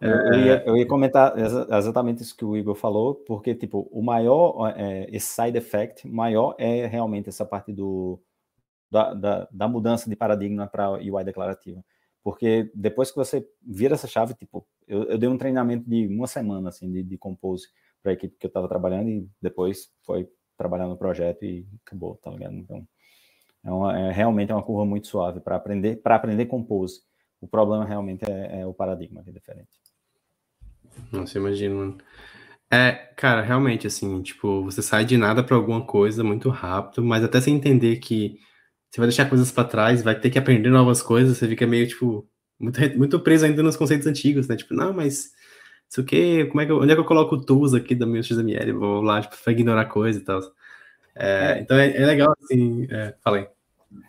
Speaker 3: é. eu, ia, eu, ia, comentar exatamente isso que o Igor falou, porque, tipo, o maior, é, esse side effect maior é realmente essa parte do, da, da, da mudança de paradigma para UI declarativa. Porque depois que você vira essa chave, tipo, eu, eu dei um treinamento de uma semana, assim, de, de compose para a equipe que eu estava trabalhando e depois foi trabalhar no projeto e acabou, tá ligado? Então, é, uma, é realmente é uma curva muito suave para aprender, para aprender compose. O problema realmente é, é o paradigma que é diferente.
Speaker 1: Nossa, imagino, mano. É, cara, realmente, assim, tipo, você sai de nada para alguma coisa muito rápido, mas até sem entender que você vai deixar coisas para trás, vai ter que aprender novas coisas, você fica meio, tipo, muito, muito preso ainda nos conceitos antigos, né? Tipo, não, mas isso que, como é que eu, onde é que eu coloco o tools aqui do meu XML? Vou lá, tipo, pra ignorar coisa e tal. É, é. Então é, é, legal, assim, é, falei.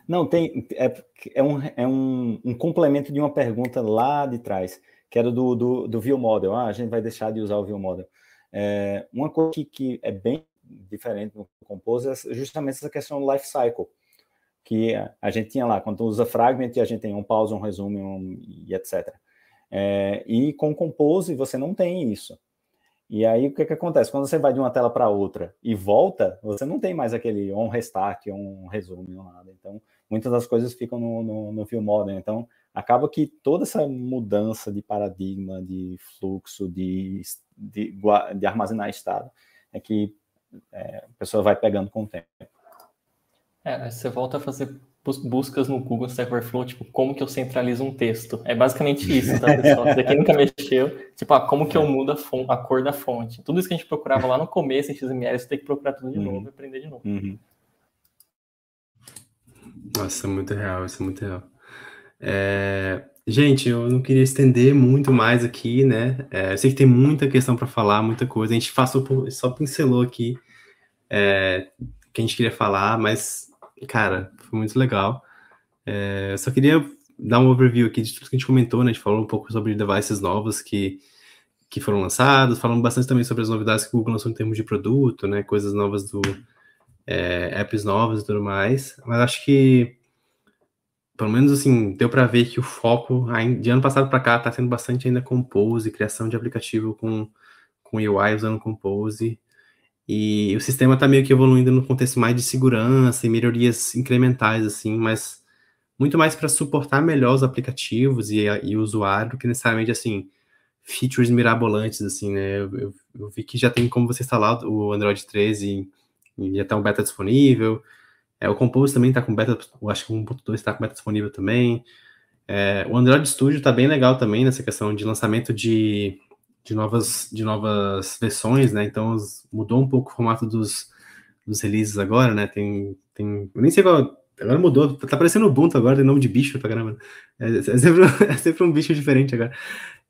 Speaker 3: Não, tem, é, é, um, é um, um complemento de uma pergunta lá de trás, que era do, do, do View Model. Ah, a gente vai deixar de usar o View Model. É, uma coisa que, que é bem diferente no Compose é justamente essa questão do life cycle que a gente tinha lá, quando usa fragment, a gente tem um pause, um resume, um, e etc. É, e com Compose você não tem isso. E aí o que, que acontece? Quando você vai de uma tela para outra e volta, você não tem mais aquele on restart, on resume, ou nada. Então, muitas das coisas ficam no, no, no view. Então, acaba que toda essa mudança de paradigma, de fluxo, de, de, de armazenar estado, é que é, a pessoa vai pegando com o tempo.
Speaker 2: É, você volta a fazer buscas no Google Stack Overflow, tipo, como que eu centralizo um texto. É basicamente isso, tá, pessoal? Pra quem nunca [LAUGHS] mexeu, tipo, ah, como que eu mudo a, a, cor da fonte. Tudo isso que a gente procurava lá no começo em XML, você tem que procurar tudo de uhum. novo e aprender de novo. Uhum.
Speaker 1: Nossa, é muito real, isso é muito real. É... Gente, eu não queria estender muito mais aqui, né? É, eu sei que tem muita questão para falar, muita coisa. A gente passou por, só pincelou aqui é, que a gente queria falar, mas cara, foi muito legal. É, só queria dar um overview aqui de tudo que a gente comentou, né? A gente falou um pouco sobre devices novos que, que foram lançados, falamos bastante também sobre as novidades que o Google lançou em termos de produto, né? Coisas novas do é, apps novas e tudo mais. Mas acho que pelo menos assim, deu para ver que o foco de ano passado para cá está sendo bastante ainda Compose, criação de aplicativo com, com UI usando Compose. E o sistema está meio que evoluindo no contexto mais de segurança e melhorias incrementais, assim, mas muito mais para suportar melhor os aplicativos e, e o usuário do que necessariamente, assim, features mirabolantes, assim, né? Eu, eu, eu, vi que já tem como você instalar o Android 13 e já tá um beta disponível. É, o Compose também está com beta, eu acho que o 1.2 está com beta disponível também. É, o Android Studio está bem legal também nessa questão de lançamento de, de, novas, de novas versões, né? Então mudou um pouco o formato dos, dos releases agora, né? Tem, tem. Eu nem sei qual. Agora mudou, tá parecendo Ubuntu agora, tem nome de bicho pra caramba. É, é, sempre, [LAUGHS] é sempre um bicho diferente agora.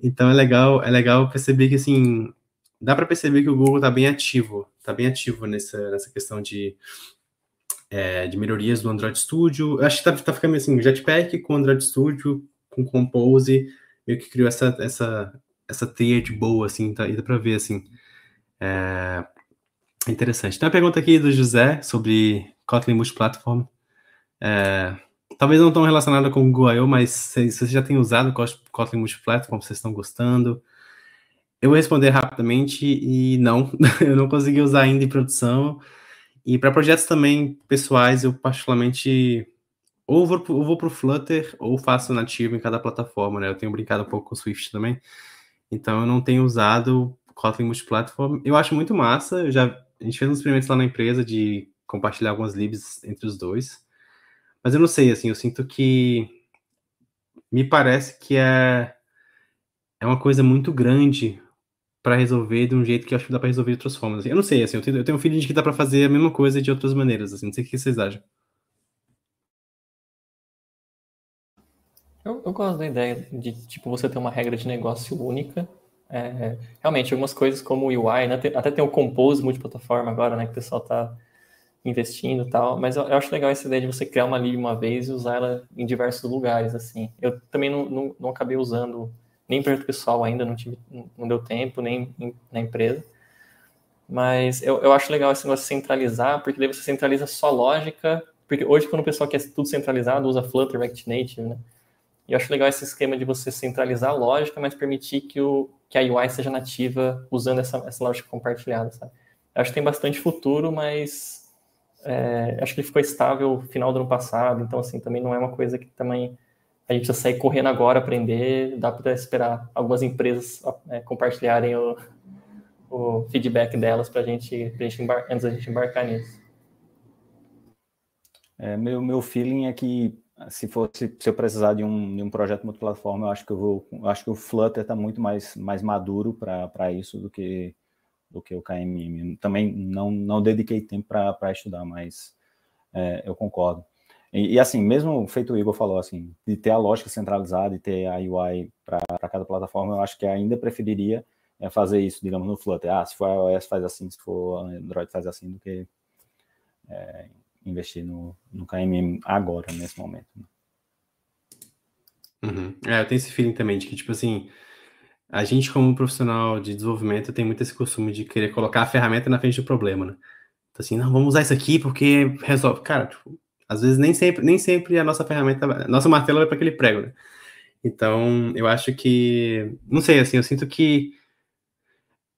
Speaker 1: Então é legal, é legal perceber que assim, dá para perceber que o Google tá bem ativo, tá bem ativo nessa, nessa questão de, é, de melhorias do Android Studio. Eu acho que tá, tá ficando assim, Jetpack com Android Studio, com Compose, meio que criou essa, essa, essa tríade boa, assim, tá, e dá para ver, assim. É, interessante. Tem uma pergunta aqui do José sobre Kotlin Multiplatform. É, talvez não tão relacionada com o Google mas se, se você já tem usado Kotlin Multiplatform, vocês estão gostando. Eu vou responder rapidamente e não, [LAUGHS] eu não consegui usar ainda em produção. E para projetos também pessoais, eu particularmente ou vou, ou vou para o Flutter ou faço nativo em cada plataforma, né? Eu tenho brincado um pouco com o Swift também. Então eu não tenho usado Kotlin multiplatform. Eu acho muito massa. Eu já a gente fez uns experimentos lá na empresa de compartilhar algumas libs entre os dois. Mas eu não sei, assim, eu sinto que me parece que é é uma coisa muito grande para resolver de um jeito que eu acho que dá para resolver de outras formas. Assim. Eu não sei, assim, eu tenho, eu tenho um feeling de que dá para fazer a mesma coisa de outras maneiras, assim, não sei o que vocês acham.
Speaker 2: Eu, eu gosto da ideia de, tipo, você ter uma regra de negócio única. É, realmente, algumas coisas como o UI, né, até tem o Compose multiplataforma agora, né, que o pessoal está investindo e tal, mas eu, eu, acho legal essa ideia de você criar uma lib uma vez e usar ela em diversos lugares, assim. Eu também não, não, não acabei usando nem projeto pessoal ainda, não, tive, não deu tempo, nem na empresa. Mas eu, eu acho legal esse negócio de centralizar, porque daí você centraliza só lógica, porque hoje quando o pessoal quer tudo centralizado, usa Flutter, React Native, né? E eu acho legal esse esquema de você centralizar a lógica, mas permitir que, o, que a UI seja nativa usando essa, essa lógica compartilhada, sabe? Eu acho que tem bastante futuro, mas é, acho que ele ficou estável no final do ano passado, então assim, também não é uma coisa que também a gente precisa sair correndo agora, aprender, dá para esperar algumas empresas é, compartilharem o, o, feedback delas para gente, a gente embar antes da gente embarcar nisso.
Speaker 3: É, meu, meu feeling é que se fosse se eu precisar de um, de um projeto multiplataforma, eu acho que eu vou, eu acho que o Flutter está muito mais, mais maduro para isso do que do que o KMM. Também não, não dediquei tempo para estudar, mas é, eu concordo. E, e, assim, mesmo feito o Igor falou, assim, de ter a lógica centralizada e ter a UI para cada plataforma, eu acho que ainda preferiria é, fazer isso, digamos, no Flutter. Ah, se for iOS faz assim, se for Android faz assim, do que é, investir no, no KMM agora, nesse momento. Né?
Speaker 1: Uhum. É, eu tenho esse feeling também de que, tipo assim, a gente como profissional de desenvolvimento tem muito esse costume de querer colocar a ferramenta na frente do problema, né? Então, assim, não, vamos usar isso aqui porque resolve. Cara, tipo, às vezes nem sempre, nem sempre a nossa ferramenta, nosso martelo vai para aquele prego, né? Então, eu acho que, não sei, assim, eu sinto que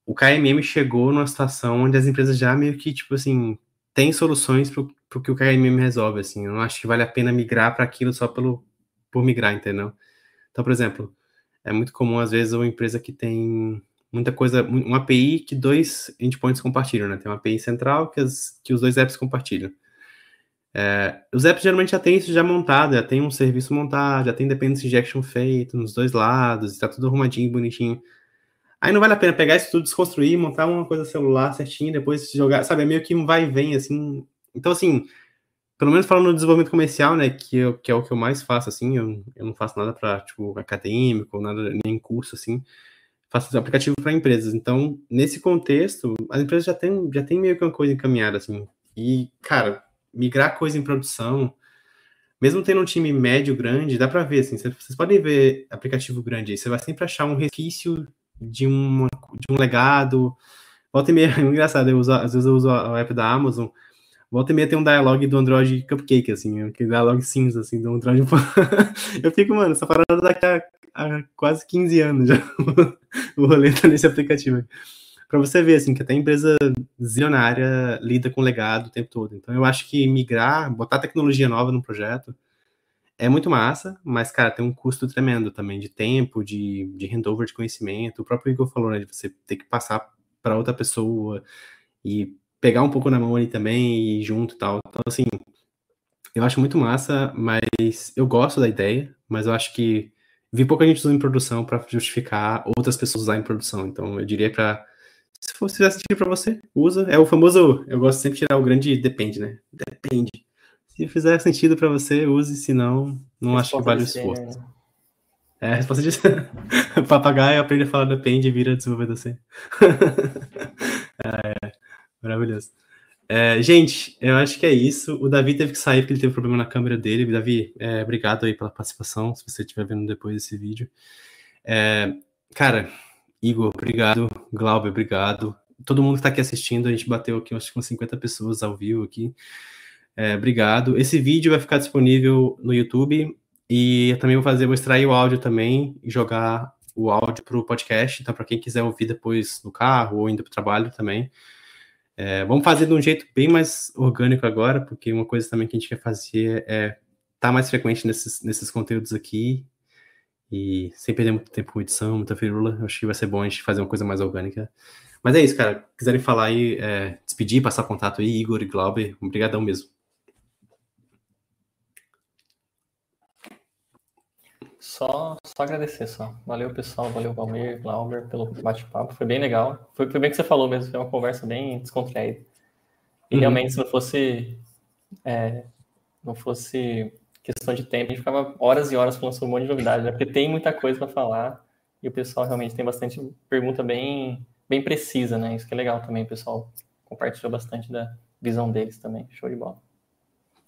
Speaker 1: o KMM chegou numa situação onde as empresas já meio que, tipo assim, têm soluções para o que o KMM resolve, assim. Eu não acho que vale a pena migrar para aquilo só pelo, por migrar, entendeu? Então, por exemplo, é muito comum, às vezes, uma empresa que tem muita coisa, uma API que dois endpoints compartilham, né? Tem uma API central que, as, que os dois apps compartilham. É, os apps geralmente já tem isso já montado, já tem um serviço montado, já tem dependency injection feito nos dois lados, está tudo arrumadinho, bonitinho. Aí não vale a pena pegar isso tudo, desconstruir, montar uma coisa celular certinho, depois jogar, sabe? É meio que um vai e vem, assim. Então, assim, pelo menos falando no desenvolvimento comercial, né, que, eu, que é o que eu mais faço, assim, eu, eu não faço nada para, tipo, acadêmico, nada, nem curso, assim, faço aplicativo para empresas. Então, nesse contexto, as empresas já têm, já têm meio que uma coisa encaminhada, assim. E, cara, migrar coisa em produção, mesmo tendo um time médio grande, dá para ver, assim, vocês podem ver aplicativo grande aí, você vai sempre achar um resquício de, uma, de um legado. Volta e meia, [LAUGHS] é engraçado, eu uso, às vezes eu uso o app da Amazon, volta e meia tem um dialogue do Android Cupcake, assim, aquele dialogue cinza, assim, do Android. [LAUGHS] eu fico, mano, essa parada daqui a, a quase 15 anos já, [LAUGHS] o rolê tá nesse aplicativo aqui para você ver assim que até empresa zilionária lida com legado o tempo todo. Então eu acho que migrar, botar tecnologia nova no projeto é muito massa, mas, cara, tem um custo tremendo também de tempo, de, de handover de conhecimento. O próprio Igor falou, né, de você ter que passar para outra pessoa e pegar um pouco na mão ali também e ir junto e tal. Então, assim, eu acho muito massa, mas eu gosto da ideia, mas eu acho que vi pouca gente usando em produção para justificar outras pessoas usar em produção. Então, eu diria para se for fizer sentido para você, usa. É o famoso, eu gosto sempre de tirar o grande depende, né? Depende. Se fizer sentido para você, use, se não, não acho que vale o esforço. Né? É, a resposta de [LAUGHS] papagaio aprende a falar depende e vira desenvolvedor sem. [LAUGHS] maravilhoso. É, gente, eu acho que é isso. O Davi teve que sair porque ele teve problema na câmera dele. Davi, é, obrigado aí pela participação, se você estiver vendo depois desse vídeo. É, cara, Igor, obrigado. Glauber, obrigado. Todo mundo que está aqui assistindo, a gente bateu aqui acho que com 50 pessoas ao vivo aqui. É, obrigado. Esse vídeo vai ficar disponível no YouTube e eu também vou fazer, vou extrair o áudio também e jogar o áudio para o podcast. Então, para quem quiser ouvir depois no carro ou indo para o trabalho também. É, vamos fazer de um jeito bem mais orgânico agora, porque uma coisa também que a gente quer fazer é estar tá mais frequente nesses, nesses conteúdos aqui e sem perder muito tempo com edição, muita firula. Acho que vai ser bom a gente fazer uma coisa mais orgânica. Mas é isso, cara. Quiserem falar aí, é, despedir, passar contato aí, Igor e Glauber, obrigadão mesmo.
Speaker 2: Só, só agradecer, só. Valeu, pessoal. Valeu, Valmir, Glauber, pelo bate-papo. Foi bem legal. Foi, foi bem que você falou mesmo. Foi uma conversa bem descontraída. E uhum. realmente, se não fosse, é, não fosse questão de tempo, a gente ficava horas e horas falando sobre um monte de novidades, né? Porque tem muita coisa para falar e o pessoal realmente tem bastante pergunta bem, bem precisa, né? Isso que é legal também, o pessoal compartilhou bastante da visão deles também. Show de bola.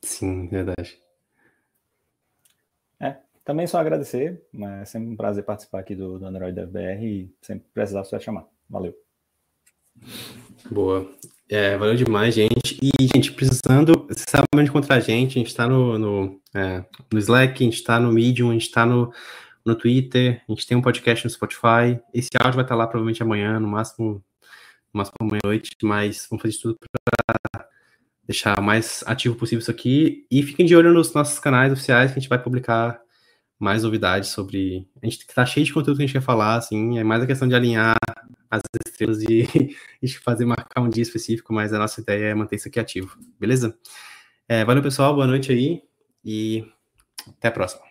Speaker 1: Sim, verdade.
Speaker 3: Também só agradecer, é sempre um prazer participar aqui do, do Android DevBR e sempre precisar só chamar. Valeu.
Speaker 1: Boa. É, valeu demais, gente. E, gente, precisando, você sabe onde encontrar a gente, a gente está no, no, é, no Slack, a gente está no Medium, a gente está no, no Twitter, a gente tem um podcast no Spotify. Esse áudio vai estar lá provavelmente amanhã, no máximo, no máximo amanhã à noite, mas vamos fazer tudo para deixar o mais ativo possível isso aqui. E fiquem de olho nos nossos canais oficiais que a gente vai publicar mais novidades sobre. A gente tá cheio de conteúdo que a gente quer falar, assim, é mais a questão de alinhar as estrelas e, [LAUGHS] e fazer marcar um dia específico, mas a nossa ideia é manter isso aqui ativo, beleza? É, valeu, pessoal, boa noite aí e até a próxima.